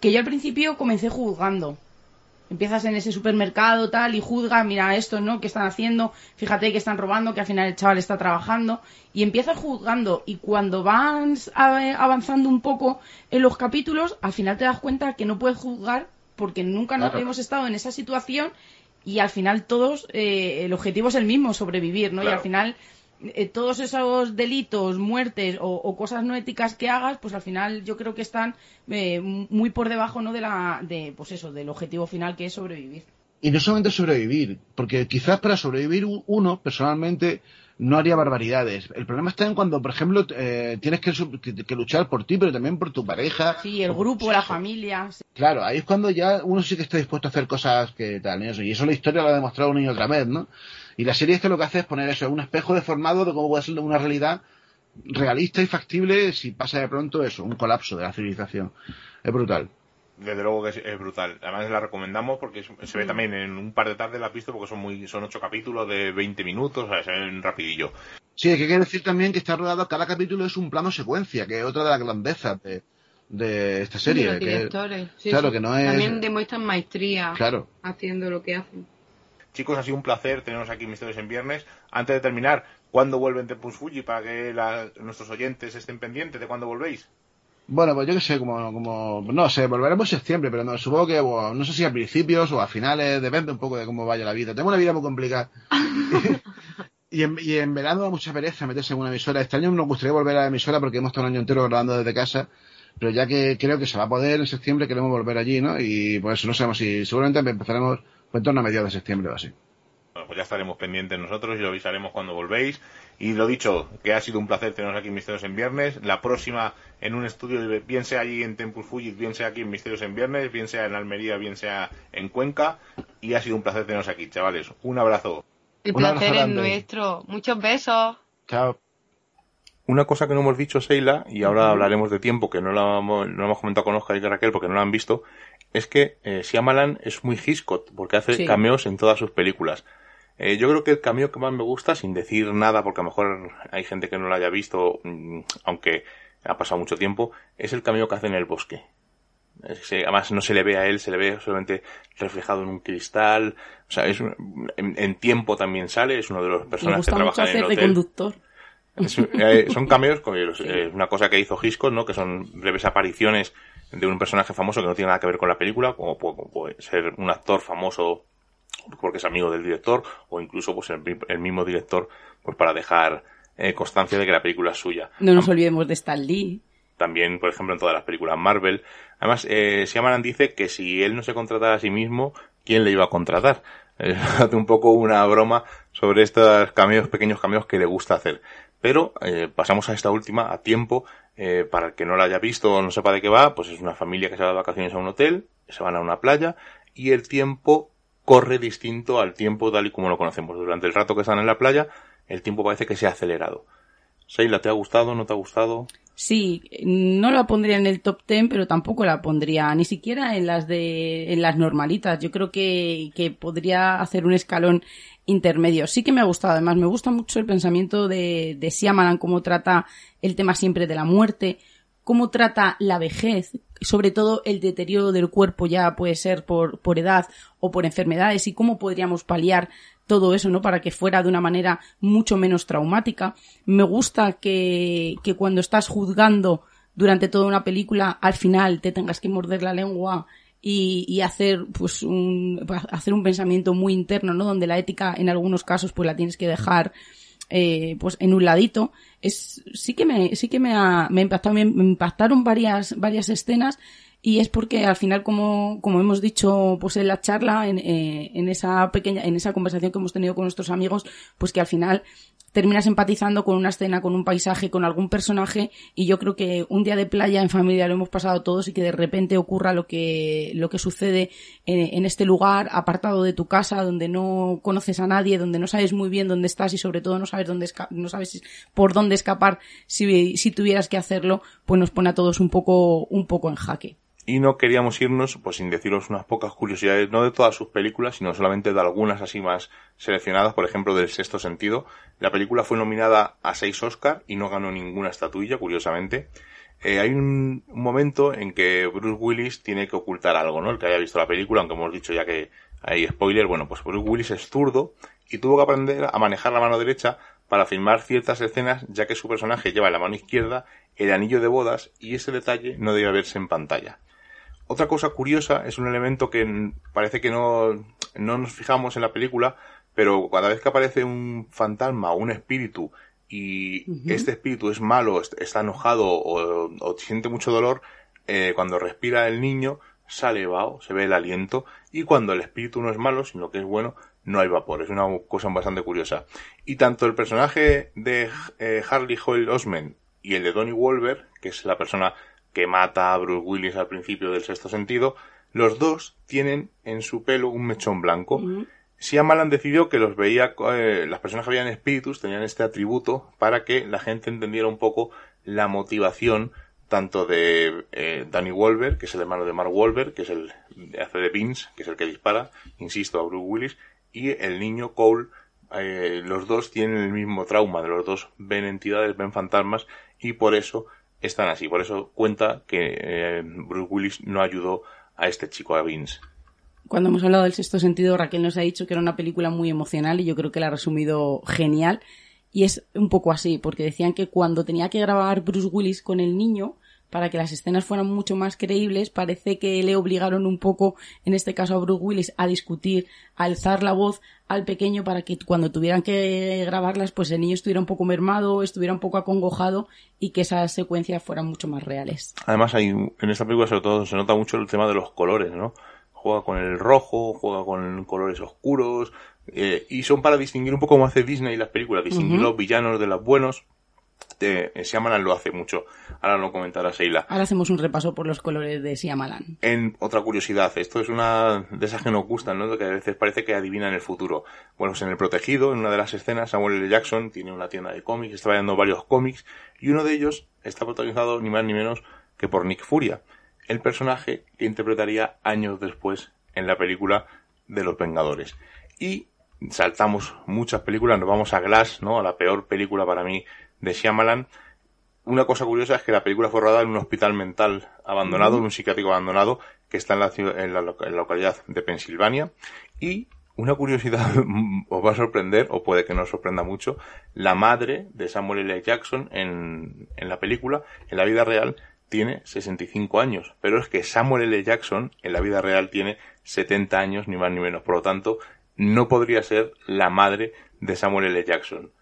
Que yo al principio comencé juzgando. Empiezas en ese supermercado tal y juzgas, mira esto, ¿no? ¿Qué están haciendo? Fíjate que están robando, que al final el chaval está trabajando. Y empiezas juzgando. Y cuando vas avanzando un poco en los capítulos, al final te das cuenta que no puedes juzgar porque nunca nos hemos estado en esa situación y al final todos, eh, el objetivo es el mismo, sobrevivir, ¿no? Y al final eh, todos esos delitos, muertes o, o cosas no éticas que hagas, pues al final yo creo que están eh, muy por debajo, ¿no? De la, de, pues eso, del objetivo final que es sobrevivir. Y no solamente sobrevivir, porque quizás para sobrevivir uno, personalmente, no haría barbaridades. El problema está en cuando, por ejemplo, eh, tienes que, que- que luchar por ti, pero también por tu pareja. Sí, el grupo, la familia. sí. Claro, ahí es cuando ya uno sí que está dispuesto a hacer cosas que tal, y eso, y eso la historia lo ha demostrado una y otra vez, ¿no? Y la serie esto lo que hace es poner eso, un espejo deformado de cómo puede ser una realidad realista y factible si pasa de pronto eso, un colapso de la civilización. Es brutal. Desde luego que es, brutal. Además la recomendamos porque se ve mm. también en un par de tardes la has visto porque son muy son ocho capítulos de 20 minutos, o sea, se ven rapidillo. Sí, hay que decir también que está rodado, cada capítulo es un plano secuencia, que es otra de las grandezas de, de esta serie. directores. claro, que no es... También demuestran maestría claro. haciendo lo que hacen. Chicos, ha sido un placer tenernos aquí Misterios en Viernes. Antes de terminar, ¿cuándo vuelven Tempus Fuji para que nuestros oyentes estén pendientes de cuándo volvéis? Bueno, pues yo qué sé, como, como, no sé, volveremos en septiembre, pero no, supongo que, no sé si a principios o a finales, depende un poco de cómo vaya la vida. Tengo una vida muy complicada. y, en, y en verano da mucha pereza meterse en una emisora. Este año nos gustaría volver a la emisora porque hemos estado un año entero grabando desde casa, pero ya que creo que se va a poder en septiembre, queremos volver allí, ¿no? Y pues no sabemos si, seguramente empezaremos pues, en torno a mediados de septiembre o así. Bueno, pues ya estaremos pendientes nosotros y lo avisaremos cuando volvéis. Y lo dicho, que ha sido un placer teneros aquí en Misterios en Viernes. La próxima en un estudio, bien sea allí en Tempus Fugit, bien sea aquí en Misterios en Viernes, bien sea en Almería, bien sea en Cuenca. Y ha sido un placer teneros aquí, chavales. Un abrazo. El placer es nuestro. Muchos besos. Chao. Una cosa que no hemos dicho, Seila, y ahora hablaremos de tiempo, que no lo hemos, comentado con Oscar y Raquel porque no lo han visto, es que eh, Siamalan es muy Hitchcock, porque hace cameos en todas sus películas. Eh, yo creo que el cameo que más me gusta, sin decir nada, porque a lo mejor hay gente que no lo haya visto, mm, aunque ha pasado mucho tiempo, es el cameo que hace en el bosque. además no se le ve a él, se le ve solamente reflejado en un cristal. O sea, es en, tiempo también sale, es uno de los personajes que trabaja en el hotel. conductor. Eh, son cameos, es una cosa que hizo Hitchcock, ¿no? Que son breves apariciones de un personaje famoso que no tiene nada que ver con la película, como puede ser un actor famoso porque es amigo del director o incluso pues el, mismo director pues para dejar eh, constancia de que la película es suya. No nos olvidemos de Stan Lee. También, por ejemplo, en todas las películas Marvel. Además, eh, Siamaran dice que si él no se contratara a sí mismo, ¿quién le iba a contratar? Hace un poco una broma sobre estos cameos, pequeños cameos que le gusta hacer. Pero eh, pasamos a esta última a tiempo. Eh, para el que no la haya visto o no sepa de qué va, pues es una familia que se va de vacaciones a un hotel, se van a una playa y el tiempo corre distinto al tiempo tal y como lo conocemos. Durante el rato que están en la playa, el tiempo parece que se ha acelerado. Seila, ¿te ha gustado? ¿No te ha gustado? Sí, no la pondría en el top ten, pero tampoco la pondría ni siquiera en las de en las normalitas. Yo creo que, que podría hacer un escalón intermedio. Sí que me ha gustado, además me gusta mucho el pensamiento de, de Siamalan, cómo trata el tema siempre de la muerte, cómo trata la vejez, sobre todo el deterioro del cuerpo ya puede ser por, por edad o por enfermedades y cómo podríamos paliar todo eso, ¿no? Para que fuera de una manera mucho menos traumática. Me gusta que, que cuando estás juzgando durante toda una película, al final te tengas que morder la lengua y, y, hacer pues un hacer un pensamiento muy interno no donde la ética en algunos casos pues la tienes que dejar eh, pues en un ladito. Es sí que me sí que me ha, me, impactado, me, impactaron varias varias escenas y es porque al final como como hemos dicho pues en la charla en, eh, en esa pequeña en esa conversación que hemos tenido con nuestros amigos pues que al final terminas empatizando con una escena, con un paisaje, con algún personaje y yo creo que un día de playa en familia lo hemos pasado todos y que de repente ocurra lo que, lo que sucede en, este lugar apartado de tu casa donde no conoces a nadie, donde no sabes muy bien dónde estás y sobre todo no sabes dónde no sabes por dónde escapar si, si tuvieras que hacerlo, pues nos pone a todos un poco, un poco en jaque y no queríamos irnos pues sin deciros unas pocas curiosidades, no de todas sus películas, sino solamente de algunas así más seleccionadas, por ejemplo del sexto sentido. La película fue nominada a seis Oscar y no ganó ninguna estatuilla, curiosamente. Eh, hay un, momento en que Bruce Willis tiene que ocultar algo, ¿no? El que haya visto la película, aunque hemos dicho ya que hay spoiler, bueno, pues Bruce Willis es zurdo y tuvo que aprender a manejar la mano derecha para filmar ciertas escenas, ya que su personaje lleva en la mano izquierda el anillo de bodas y ese detalle no debe verse en pantalla. Otra cosa curiosa es un elemento que parece que no, no nos fijamos en la película, pero cada vez que aparece un fantasma o un espíritu y este espíritu es malo, está enojado o, siente mucho dolor, eh, cuando respira el niño sale vaho, se ve el aliento, y cuando el espíritu no es malo, sino que es bueno, no hay vapor. Es una cosa bastante curiosa. Y tanto el personaje de eh, Harley Hoyle Osment y el de Donnie Wolver, que es la persona que mata a Bruce Willis al principio del sexto sentido, los dos tienen en su pelo un mechón blanco. Shyamalan decidió que los veía, eh, las personas que habían espíritus tenían este atributo para que la gente entendiera un poco la motivación tanto de eh, Danny Wolver, que es el hermano de Mark Wolver, que es el hace de Vince, que es el que dispara, insisto, a Bruce Willis, y el niño Cole, eh, los dos tienen el mismo trauma, de los dos ven entidades, ven fantasmas, y por eso están así, por eso cuenta que Bruce Willis no ayudó a este chico, a Vince. Cuando hemos hablado del sexto sentido, Raquel nos ha dicho que era una película muy emocional y yo creo que la ha resumido genial. Y es un poco así, porque decían que cuando tenía que grabar Bruce Willis con el niño, para que las escenas fueran mucho más creíbles, parece que le obligaron un poco, en este caso a Bruce Willis, a discutir, a alzar la voz al pequeño para que cuando tuvieran que grabarlas, pues el niño estuviera un poco mermado, estuviera un poco acongojado y que esas secuencias fueran mucho más reales. Además, hay, en esta película sobre todo se nota mucho el tema de los colores, ¿no? juega con el rojo, juega con colores oscuros, eh, y son para distinguir un poco como hace Disney las películas, distinguir los villanos de los buenos. De, Shyamalan lo hace mucho. Ahora lo comentará Seila. Ahora hacemos un repaso por los colores de Shyamalan. En otra curiosidad, esto es una de esas que nos gustan, ¿no? Que a veces parece que adivinan el futuro. Bueno, pues en El Protegido, en una de las escenas, Samuel L. Jackson tiene una tienda de cómics, está vendiendo varios cómics, y uno de ellos está protagonizado ni más ni menos que por Nick Furia el personaje que interpretaría años después en la película de Los Vengadores. Y saltamos muchas películas, nos vamos a Glass, ¿no? A la peor película para mí de Shyamalan. Una cosa curiosa es que la película fue rodada en un hospital mental abandonado, en un psiquiátrico abandonado, que está en la, en la, localidad de Pensilvania. Y una curiosidad os va a sorprender, o puede que no os sorprenda mucho, la madre de Samuel L. Jackson en, en la película, en la vida real, tiene 65 años, pero es que Samuel L. Jackson en la vida real tiene 70 años, ni más ni menos. Por lo tanto, no podría ser la madre de Samuel L. Jackson.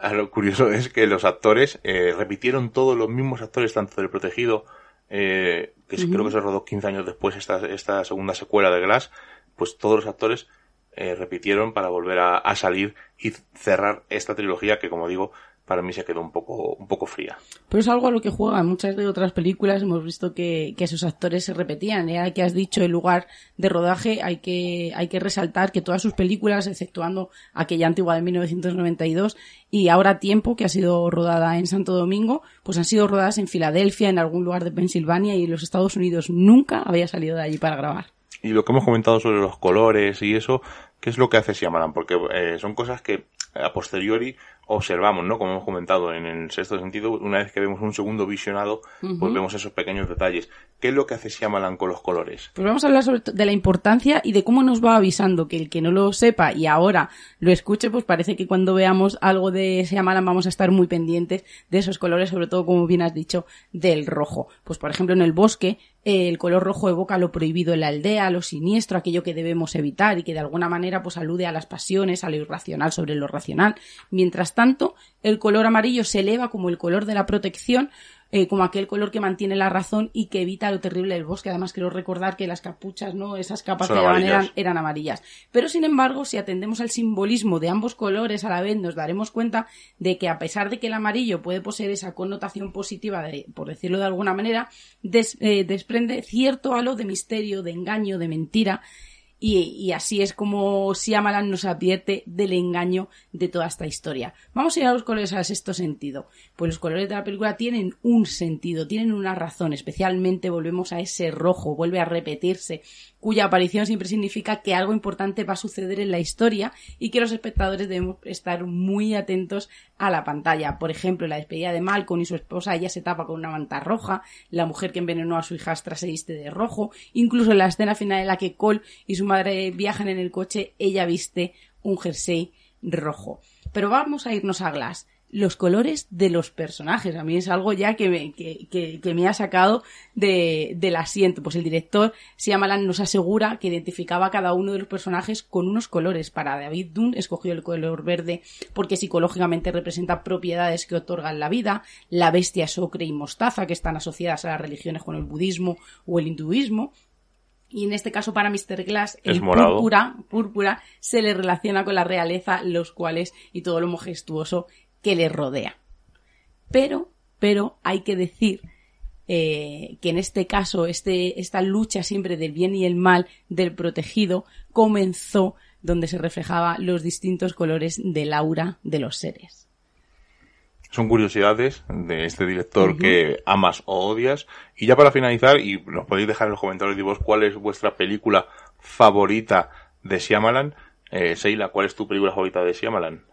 Ah, lo curioso es que los actores eh, repitieron todos los mismos actores, tanto del protegido, eh, que creo que se rodó 15 años después esta, esta segunda secuela de Glass, pues todos los actores eh, repitieron para volver a, a, salir y cerrar esta trilogía que, como digo, para mí se quedó un poco, un poco fría. Pero es algo a lo que juega. En muchas de otras películas hemos visto que, que esos actores se repetían. Ya que has dicho el lugar de rodaje, hay que, hay que resaltar que todas sus películas, exceptuando aquella antigua de 1992 y Ahora Tiempo, que ha sido rodada en Santo Domingo, pues han sido rodadas en Filadelfia, en algún lugar de Pensilvania y en los Estados Unidos. Nunca había salido de allí para grabar. Y lo que hemos comentado sobre los colores y eso, ¿qué es lo que hace Shyamalan? Porque eh, son cosas que a posteriori observamos, ¿no? Como hemos comentado en el sexto sentido, una vez que vemos un segundo visionado, pues vemos esos pequeños detalles. ¿Qué es lo que hace Shyamalan con los colores? Pues vamos a hablar sobre de la importancia y de cómo nos va avisando que el que no lo sepa y ahora lo escuche, pues parece que cuando veamos algo de Shyamalan vamos a estar muy pendientes de esos colores, sobre todo, como bien has dicho, del rojo. Pues por ejemplo, en el bosque, el color rojo evoca lo prohibido en la aldea, lo siniestro, aquello que debemos evitar y que de alguna manera pues alude a las pasiones, a lo irracional sobre lo racional. Mientras tanto, el color amarillo se eleva como el color de la protección, eh, como aquel color que mantiene la razón y que evita lo terrible del bosque. Además, quiero recordar que las capuchas, ¿no? Esas capas que eran, eran amarillas. Pero, sin embargo, si atendemos al simbolismo de ambos colores a la vez, nos daremos cuenta de que a pesar de que el amarillo puede poseer esa connotación positiva, de, por decirlo de alguna manera, eh, desprende cierto halo de misterio, de engaño, de mentira, y, así es como Siamalan nos advierte del engaño de toda esta historia. Vamos a ir a los colores al sexto sentido. Pues los colores de la película tienen un sentido, tienen una razón. Especialmente volvemos a ese rojo, vuelve a repetirse cuya aparición siempre significa que algo importante va a suceder en la historia y que los espectadores debemos estar muy atentos a la pantalla. Por ejemplo, la despedida de Malcolm y su esposa, ella se tapa con una manta roja, la mujer que envenenó a su hijastra se viste de rojo, incluso en la escena final en la que Cole y su madre viajan en el coche, ella viste un jersey rojo. Pero vamos a irnos a Glass los colores de los personajes. A mí es algo ya que me, que, que, me ha sacado de, del asiento. Pues el director, Siamalan, nos asegura que identificaba a cada uno de los personajes con unos colores. Para David Dunn escogió el color verde porque psicológicamente representa propiedades que otorgan la vida. La bestia es ocre y mostaza, que están asociadas a las religiones con el budismo o el hinduismo y en este caso para Mr. Glass el púrpura, púrpura se le relaciona con la realeza, los cuales y todo lo majestuoso que le rodea. Pero, pero hay que decir eh, que en este caso este, esta lucha siempre del bien y el mal del protegido comenzó donde se reflejaba los distintos colores del aura de los seres. Son curiosidades de este director que amas o odias. Y ya para finalizar, y nos podéis dejar en los comentarios de vos cuál es vuestra película favorita de Shyamalan. Eh, Seila, ¿cuál es tu película favorita de Shyamalan?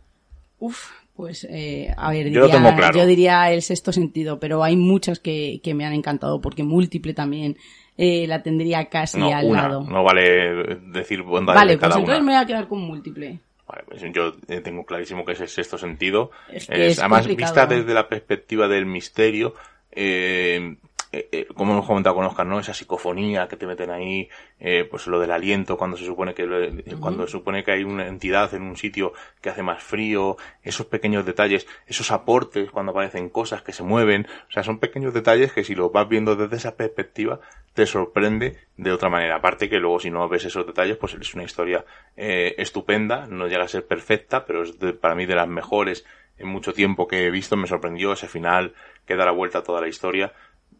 Uf, pues eh, a ver, Yo lo diría, claro. yo diría el sexto sentido, pero hay muchas que, que me han encantado porque múltiple también eh, la tendría casi No, al una. lado. No vale decir bondades vale, de pues cada entonces una. me voy a quedar con múltiple. Vale, pues yo eh, tengo clarísimo que es el sexto sentido. Es que es además, complicado. vista desde la perspectiva del misterio, eh, eh, eh, como hemos comentado con Oscar, ¿no? Esa psicofonía que te meten ahí, eh, pues lo del aliento cuando se supone que lo- eh, cuando se supone que hay una entidad en un sitio que hace más frío, esos pequeños detalles, esos aportes cuando aparecen cosas que se mueven, o sea, son pequeños detalles que si los vas viendo desde esa perspectiva te sorprende de otra manera. Aparte que luego si no ves esos detalles, pues es una historia eh, estupenda, no llega a ser perfecta, pero es de- para mí de las mejores en mucho tiempo que he visto, me sorprendió ese final que da la vuelta a toda la historia.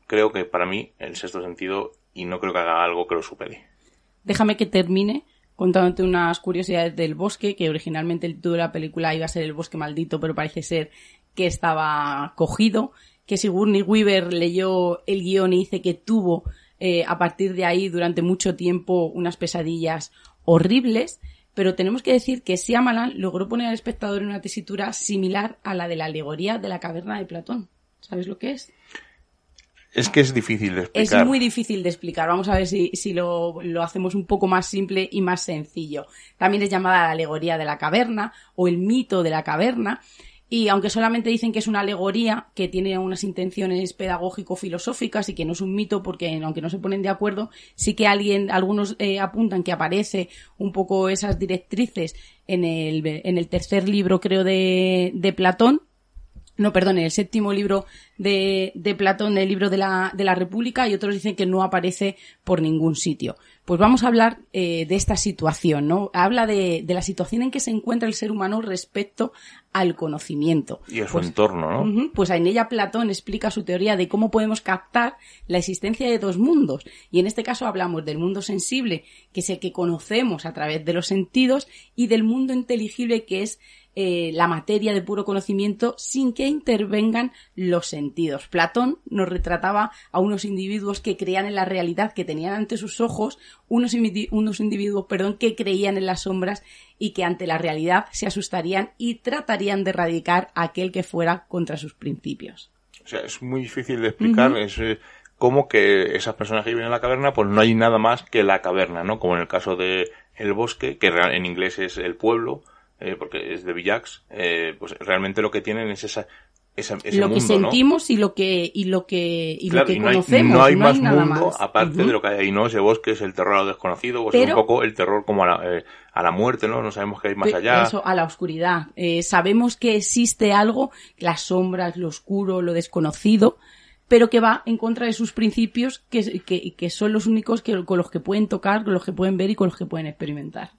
Creo que para mí el sexto sentido y no creo que haga algo que lo supere. Déjame que termine contándote unas curiosidades del bosque, que originalmente el título de la película iba a ser El bosque maldito, pero parece ser que estaba cogido, que Sigourney Weaver leyó el guion y dice que tuvo eh, a partir de ahí durante mucho tiempo unas pesadillas horribles, pero tenemos que decir que Shyamalan logró poner al espectador en una tesitura similar a la de la alegoría de la caverna de Platón. ¿Sabes lo que es? Es que es difícil de Es explicar. muy difícil de explicar. Vamos a ver si, si lo, lo hacemos un poco más simple y más sencillo. También es llamada la alegoría de la caverna o el mito de la caverna. Y aunque solamente dicen que es una alegoría, que tiene unas intenciones pedagógico-filosóficas y que no es un mito, porque aunque no se ponen de acuerdo, sí que alguien, algunos eh, apuntan que aparece un poco esas directrices en el, en el tercer libro, creo, de, de Platón, no, perdón, en el séptimo libro de, de Platón, el libro de la, de la República, y otros dicen que no aparece por ningún sitio. Pues vamos a hablar eh, de esta situación, ¿no? Habla de, de la situación en que se encuentra el ser humano respecto al conocimiento. Y a su Pues- entorno, ¿no? Pues en ella Platón explica su teoría de cómo podemos captar la existencia de dos mundos. Y en este caso hablamos del mundo sensible, que es el que conocemos a través de los sentidos, y del mundo inteligible, que es eh, la materia de puro conocimiento sin que intervengan los sentidos. Platón nos retrataba a unos individuos que creían en la realidad que tenían ante sus ojos, unos, unos individuos, perdón, que creían en las sombras y que ante la realidad se asustarían y tratarían de erradicar a aquel que fuera contra sus principios. O sea, es muy difícil de explicar. Es eh, como que esas personas que viven en la caverna, pues no hay nada más que la caverna, ¿no? Como en el caso de el bosque, que en inglés es el pueblo, eh, porque es de Villax, eh, pues realmente lo que tienen es esa, esa ese lo que sentimos y lo que y lo que y Claro, lo que y no hay, conocemos no hay más nada mundo más. aparte de lo que hay ahí, ¿no? Ese bosque es el terror a lo desconocido, pues es Pero- un poco el terror como a la, eh, a la muerte, ¿no? No sabemos qué hay más allá. Eso, a la oscuridad. Eh, sabemos que existe algo, las sombras, lo oscuro, lo desconocido, pero que va en contra de sus principios, que, que, que son los únicos que, con los que pueden tocar, con los que pueden ver y con los que pueden experimentar.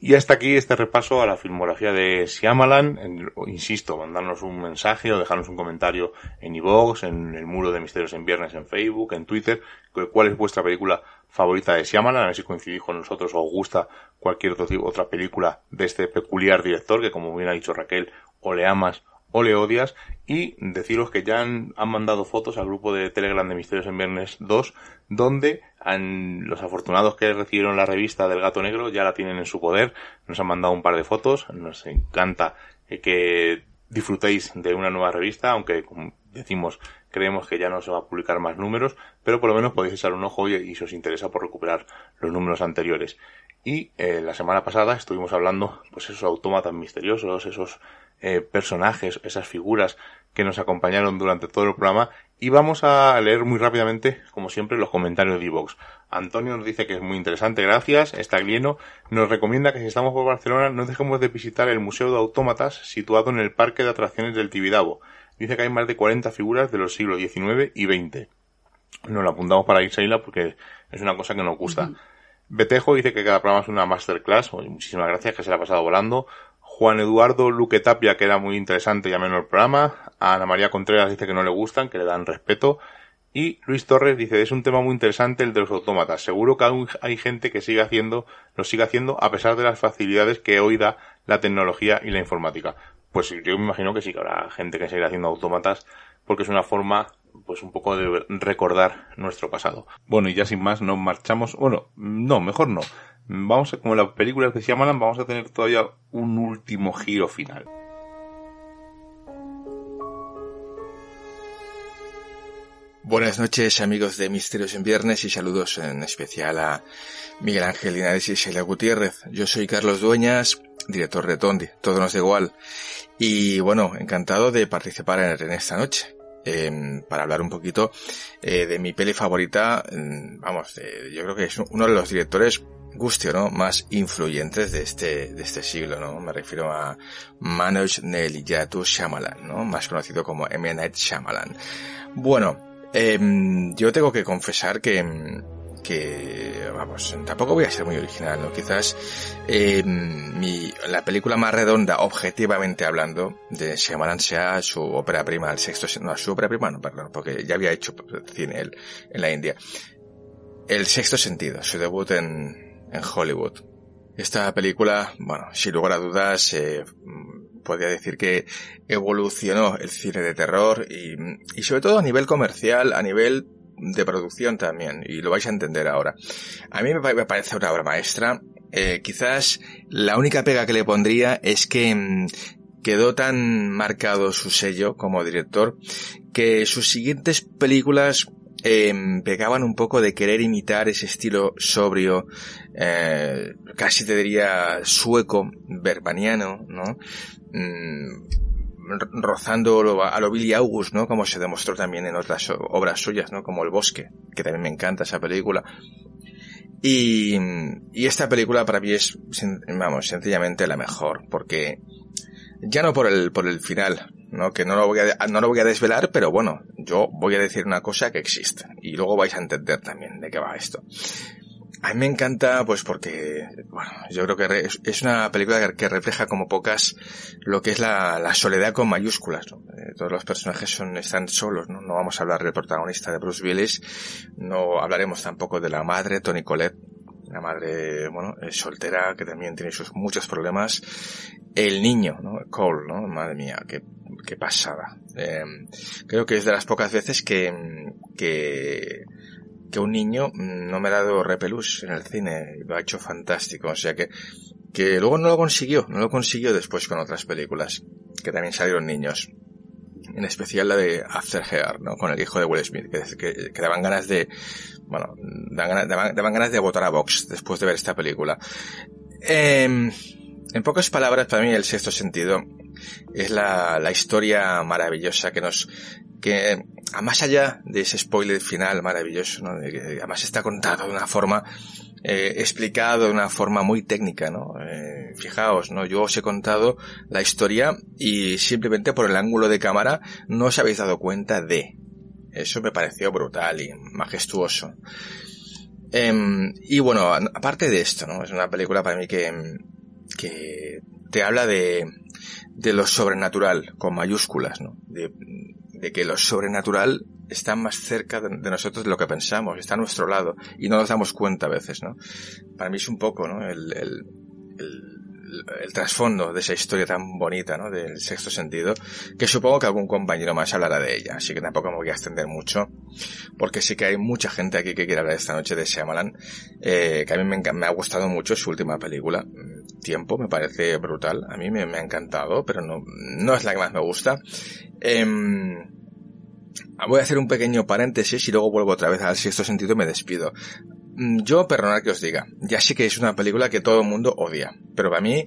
Y hasta aquí este repaso a la filmografía de Shyamalan. En- insisto, mandarnos un mensaje o dejarnos un comentario en iVoox, en el muro de Misterios en Viernes en Facebook, en Twitter. cu- ¿Cuál es vuestra película favorita de Shyamalan? A ver si coincidís con nosotros o os gusta cualquier otro otra película de este peculiar director que, como bien ha dicho Raquel, o le amas o le odias. Y deciros que ya han, mandado fotos al grupo de Telegram de Misterios en Viernes 2, donde han- los afortunados que recibieron la revista del Gato Negro ya la tienen en su poder. Nos han mandado un par de fotos. Nos encanta que disfrutéis de una nueva revista, aunque como decimos, creemos que ya no se va a publicar más números, pero por lo menos podéis echar un ojo y, y si os interesa por recuperar los números anteriores. Y eh, la semana pasada estuvimos hablando, pues esos autómatas misteriosos, esos eh, personajes, esas figuras que nos acompañaron durante todo el programa y vamos a leer muy rápidamente, como siempre, los comentarios de Evox. Antonio nos dice que es muy interesante, gracias. Staglieno nos recomienda que si estamos por Barcelona no dejemos de visitar el Museo de Autómatas situado en el Parque de Atracciones del Tibidabo. Dice que hay más de 40 figuras de los siglos XIX y XX. Nos lo apuntamos para ir a porque es una cosa que nos gusta. Betejo dice que cada programa es una masterclass. Muchísimas gracias, que se la ha pasado volando. Juan Eduardo Luque Tapia, que era muy interesante y ameno el programa. A Ana María Contreras dice que no le gustan, que le dan respeto. Y Luis Torres dice, es un tema muy interesante el de los autómatas. Seguro que aún hay gente que sigue haciendo, lo sigue haciendo a pesar de las facilidades que hoy da la tecnología y la informática. Pues yo me imagino que sí que habrá gente que sigue haciendo autómatas porque es una forma pues un poco de recordar nuestro pasado. Bueno, y ya sin más nos marchamos. Bueno, no, mejor no. Vamos a, como la película que se llaman, vamos a tener todavía un último giro final. Buenas noches amigos de Misterios en Viernes y saludos en especial a Miguel Ángel Linares y Sheila Gutiérrez. Yo soy Carlos Dueñas, director de Tondi, todo nos da igual. Y bueno, encantado de participar en, esta noche. Em, para hablar un poquito eh, de mi peli favorita, em, vamos, yo creo que es uno de los directores gustio, ¿no? Más influyentes de este, de este siglo, ¿no? Me refiero a Manoj Neliyatu Shyamalan, ¿no? Más conocido como M. Night Shyamalan. Bueno, Em, yo tengo que confesar que, que, vamos, tampoco voy a ser muy original, ¿no? Quizás eh, mi, la película más redonda, objetivamente hablando, de Shyamalan sea su ópera prima, el sexto, no, su ópera prima, no, perdón, porque ya había hecho cine él, en la India. El sexto sentido, su debut en, en Hollywood. Esta película, bueno, sin lugar a dudas, eh, podría decir que evolucionó el cine de terror y, y sobre todo a nivel comercial, a nivel de producción también, y lo vais a entender ahora. A mí me parece una obra maestra. Eh, quizás la única pega que le pondría es que mm, quedó tan marcado su sello como director que sus siguientes películas eh, pegaban un poco de querer imitar ese estilo sobrio, eh, casi te diría sueco, verbaniano, ¿no? Mm, rozando a lo Billy August, ¿no? Como se demostró también en otras obras suyas, ¿no? Como El Bosque, que también me encanta esa película. Y, y esta película para mí es, vamos, sencillamente la mejor, porque ya no por el, por el final, ¿no? Que no lo voy a, no lo voy a desvelar, pero bueno, yo voy a decir una cosa que existe. Y luego vais a entender también de qué va esto. A mí me encanta, pues porque, bueno, yo creo que es una película que refleja como pocas lo que es la, soledad con mayúsculas, ¿no? Eh, todos los personajes son, están solos, ¿no? No vamos a hablar del protagonista de Bruce Willis, no hablaremos tampoco de la madre, Tony Collette, la madre, bueno, es soltera, que también tiene sus muchos problemas. El niño, ¿no? Cole, ¿no? Madre mía, qué, qué pasada. Eh, creo que es de las pocas veces que, que, que un niño no me ha dado repelús en el cine, lo ha hecho fantástico, o sea que, que luego no lo consiguió, no lo consiguió después con otras películas, que también salieron niños. En especial la de After Hair, ¿no? Con el hijo de Will Smith, que, que, daban ganas de, bueno, daban, daban, ganas de votar a Vox después de ver esta película. Eh, en pocas palabras, para mí el sexto sentido es la, la historia maravillosa que nos, que a más allá de ese spoiler final maravilloso, ¿no? además está contado de una forma, eh, explicado de una forma muy técnica, ¿no? Eh, fijaos, ¿no? Yo os he contado la historia y simplemente por el ángulo de cámara no os habéis dado cuenta de. Eso me pareció brutal y majestuoso. Em, y bueno, aparte de esto, ¿no? Es una película para mí que, que te habla de, de lo sobrenatural, con mayúsculas, ¿no? De que lo sobrenatural está más cerca de, nosotros de lo que pensamos, está a nuestro lado y no nos damos cuenta a veces, ¿no? Para mí es un poco, ¿no? El, el, el, trasfondo de esa historia tan bonita, ¿no? Del sexto sentido, que supongo que algún compañero más hablará de ella, así que tampoco me voy a extender mucho, porque sí que hay mucha gente aquí que quiere hablar esta noche de Shyamalan, eh, que a mí me, ha gustado mucho su última película, Tiempo, me parece brutal, a mí me, me ha encantado, pero no, no es la que más me gusta, Em, voy a hacer un pequeño paréntesis y luego vuelvo otra vez al sexto sentido y me despido. Mm, yo, perdonad que os diga, ya sé que es una película que todo el mundo odia, pero para mí,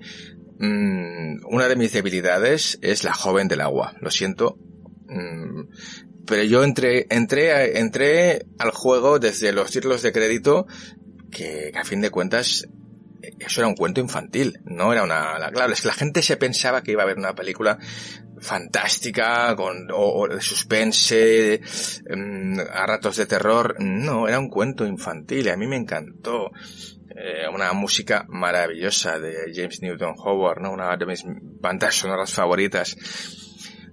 mm, una de mis debilidades es La joven del agua. Lo siento. Mm, pero yo entré, entré, al juego desde los títulos de crédito que, a fin de cuentas eso era un cuento infantil, no era una, claro, es que la gente se pensaba que iba a haber una película fantástica, con, o, de suspense, mm, a ratos de terror. No, era un cuento infantil y a mí me encantó. Eh, una música maravillosa de James Newton Howard, ¿no? Una de mis bandas sonoras favoritas.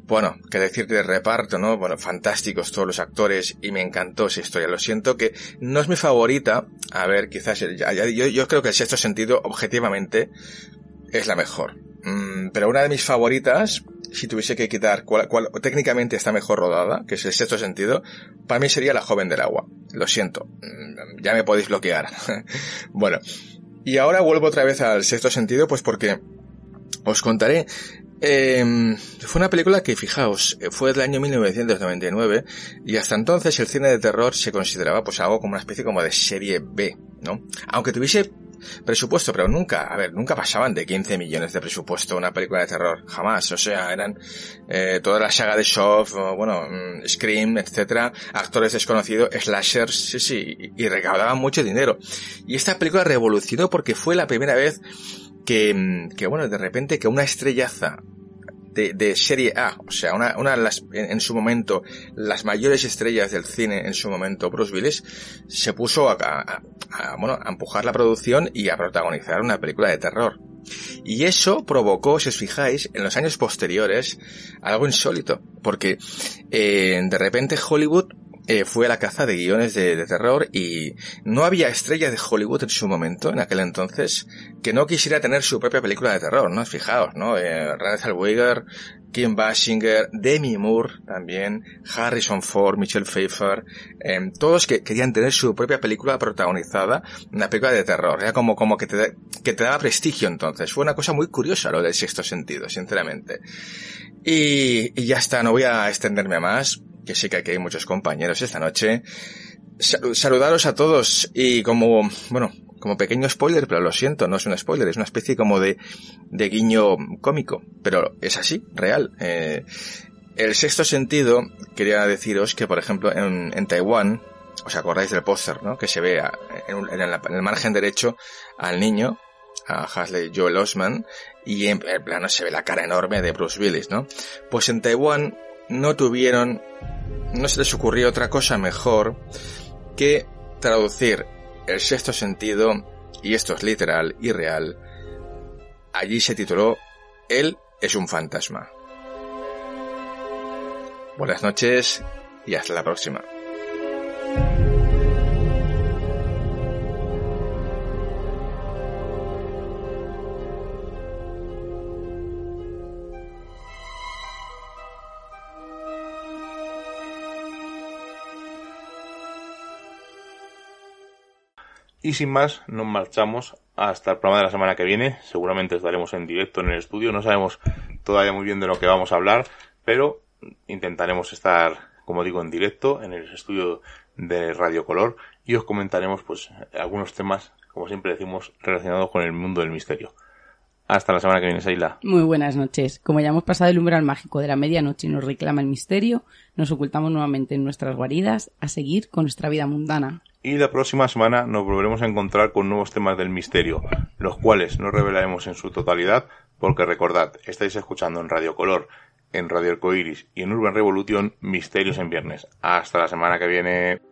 Bueno, qué decir de reparto, ¿no? Bueno, fantásticos todos los actores y me encantó esa historia. Lo siento que no es mi favorita. A ver, quizás yo, creo que el sexto sentido, objetivamente, es la mejor. Mm, pero una de mis favoritas, si tuviese que quitar cuál, técnicamente está mejor rodada, que es el sexto sentido, para mí sería La joven del agua. Lo siento. Mm, ya me podéis bloquear. bueno. Y ahora vuelvo otra vez al sexto sentido, pues porque os contaré eh, fue una película que, fijaos, fue del año 1999 y hasta entonces el cine de terror se consideraba pues algo como una especie como de serie B, ¿no? Aunque tuviese presupuesto, pero nunca, a ver, nunca pasaban de 15 millones de presupuesto una película de terror, jamás, o sea, eran eh, toda la saga de Shaw, bueno, mm, Scream, etcétera, actores desconocidos, slashers, sí, sí, y recaudaban mucho dinero. Y esta película revolucionó porque fue la primera vez que, que bueno, de repente que una estrellaza de, serie A, o sea, una, una las, en, su momento, las mayores estrellas del cine en su momento, Bruce Willis, se puso a, a, a, bueno, a empujar la producción y a protagonizar una película de terror. Y eso provocó, si os fijáis, en los años posteriores, algo insólito, porque eh, de repente Hollywood eh, fue a la caza de guiones de, terror y no había estrella de Hollywood en su momento, en aquel entonces, que no quisiera tener su propia película de terror, ¿no? Fijaos, ¿no? Eh, Zellweger, Kim Basinger, Demi Moore también, Harrison Ford, Michelle Pfeiffer, eh, todos que querían tener su propia película protagonizada, una película de terror, era como, como que te, que te daba prestigio entonces. Fue una cosa muy curiosa lo del sexto sentido, sinceramente. Y, y ya está, no voy a extenderme más que sé que aquí hay muchos compañeros esta noche. saludaros a todos y como, bueno, como pequeño spoiler, pero lo siento, no es un spoiler, es una especie como de, guiño cómico, pero es así, real. Eh, el sexto sentido, quería deciros que, por ejemplo, en, Taiwán, os acordáis del póster, ¿no? Que se ve en, en, el margen derecho al niño, a Hasley Joel Osman, y en, en plano se ve la cara enorme de Bruce Willis, ¿no? Pues en Taiwán no tuvieron, no se les ocurrió otra cosa mejor que traducir el sexto sentido, y esto es literal y real, allí se tituló Él es un fantasma. Buenas noches y hasta la próxima. Y sin más, nos marchamos hasta el programa de la semana que viene. Seguramente estaremos en directo en el estudio. No sabemos todavía muy bien de lo que vamos a hablar, pero intentaremos estar, como digo, en directo en el estudio de Radio Color y os comentaremos pues algunos temas, como siempre decimos, relacionados con el mundo del misterio. Hasta la semana que viene, Seila. Muy buenas noches. Como ya hemos pasado el umbral mágico de la medianoche y nos reclama el misterio, nos ocultamos nuevamente en nuestras guaridas a seguir con nuestra vida mundana. Y la próxima semana nos volveremos a encontrar con nuevos temas del misterio, los cuales no revelaremos en su totalidad, porque recordad, estáis escuchando en Radio Color, en Radio Arcoiris y en Urban Revolution Misterios en Viernes. Hasta la semana que viene.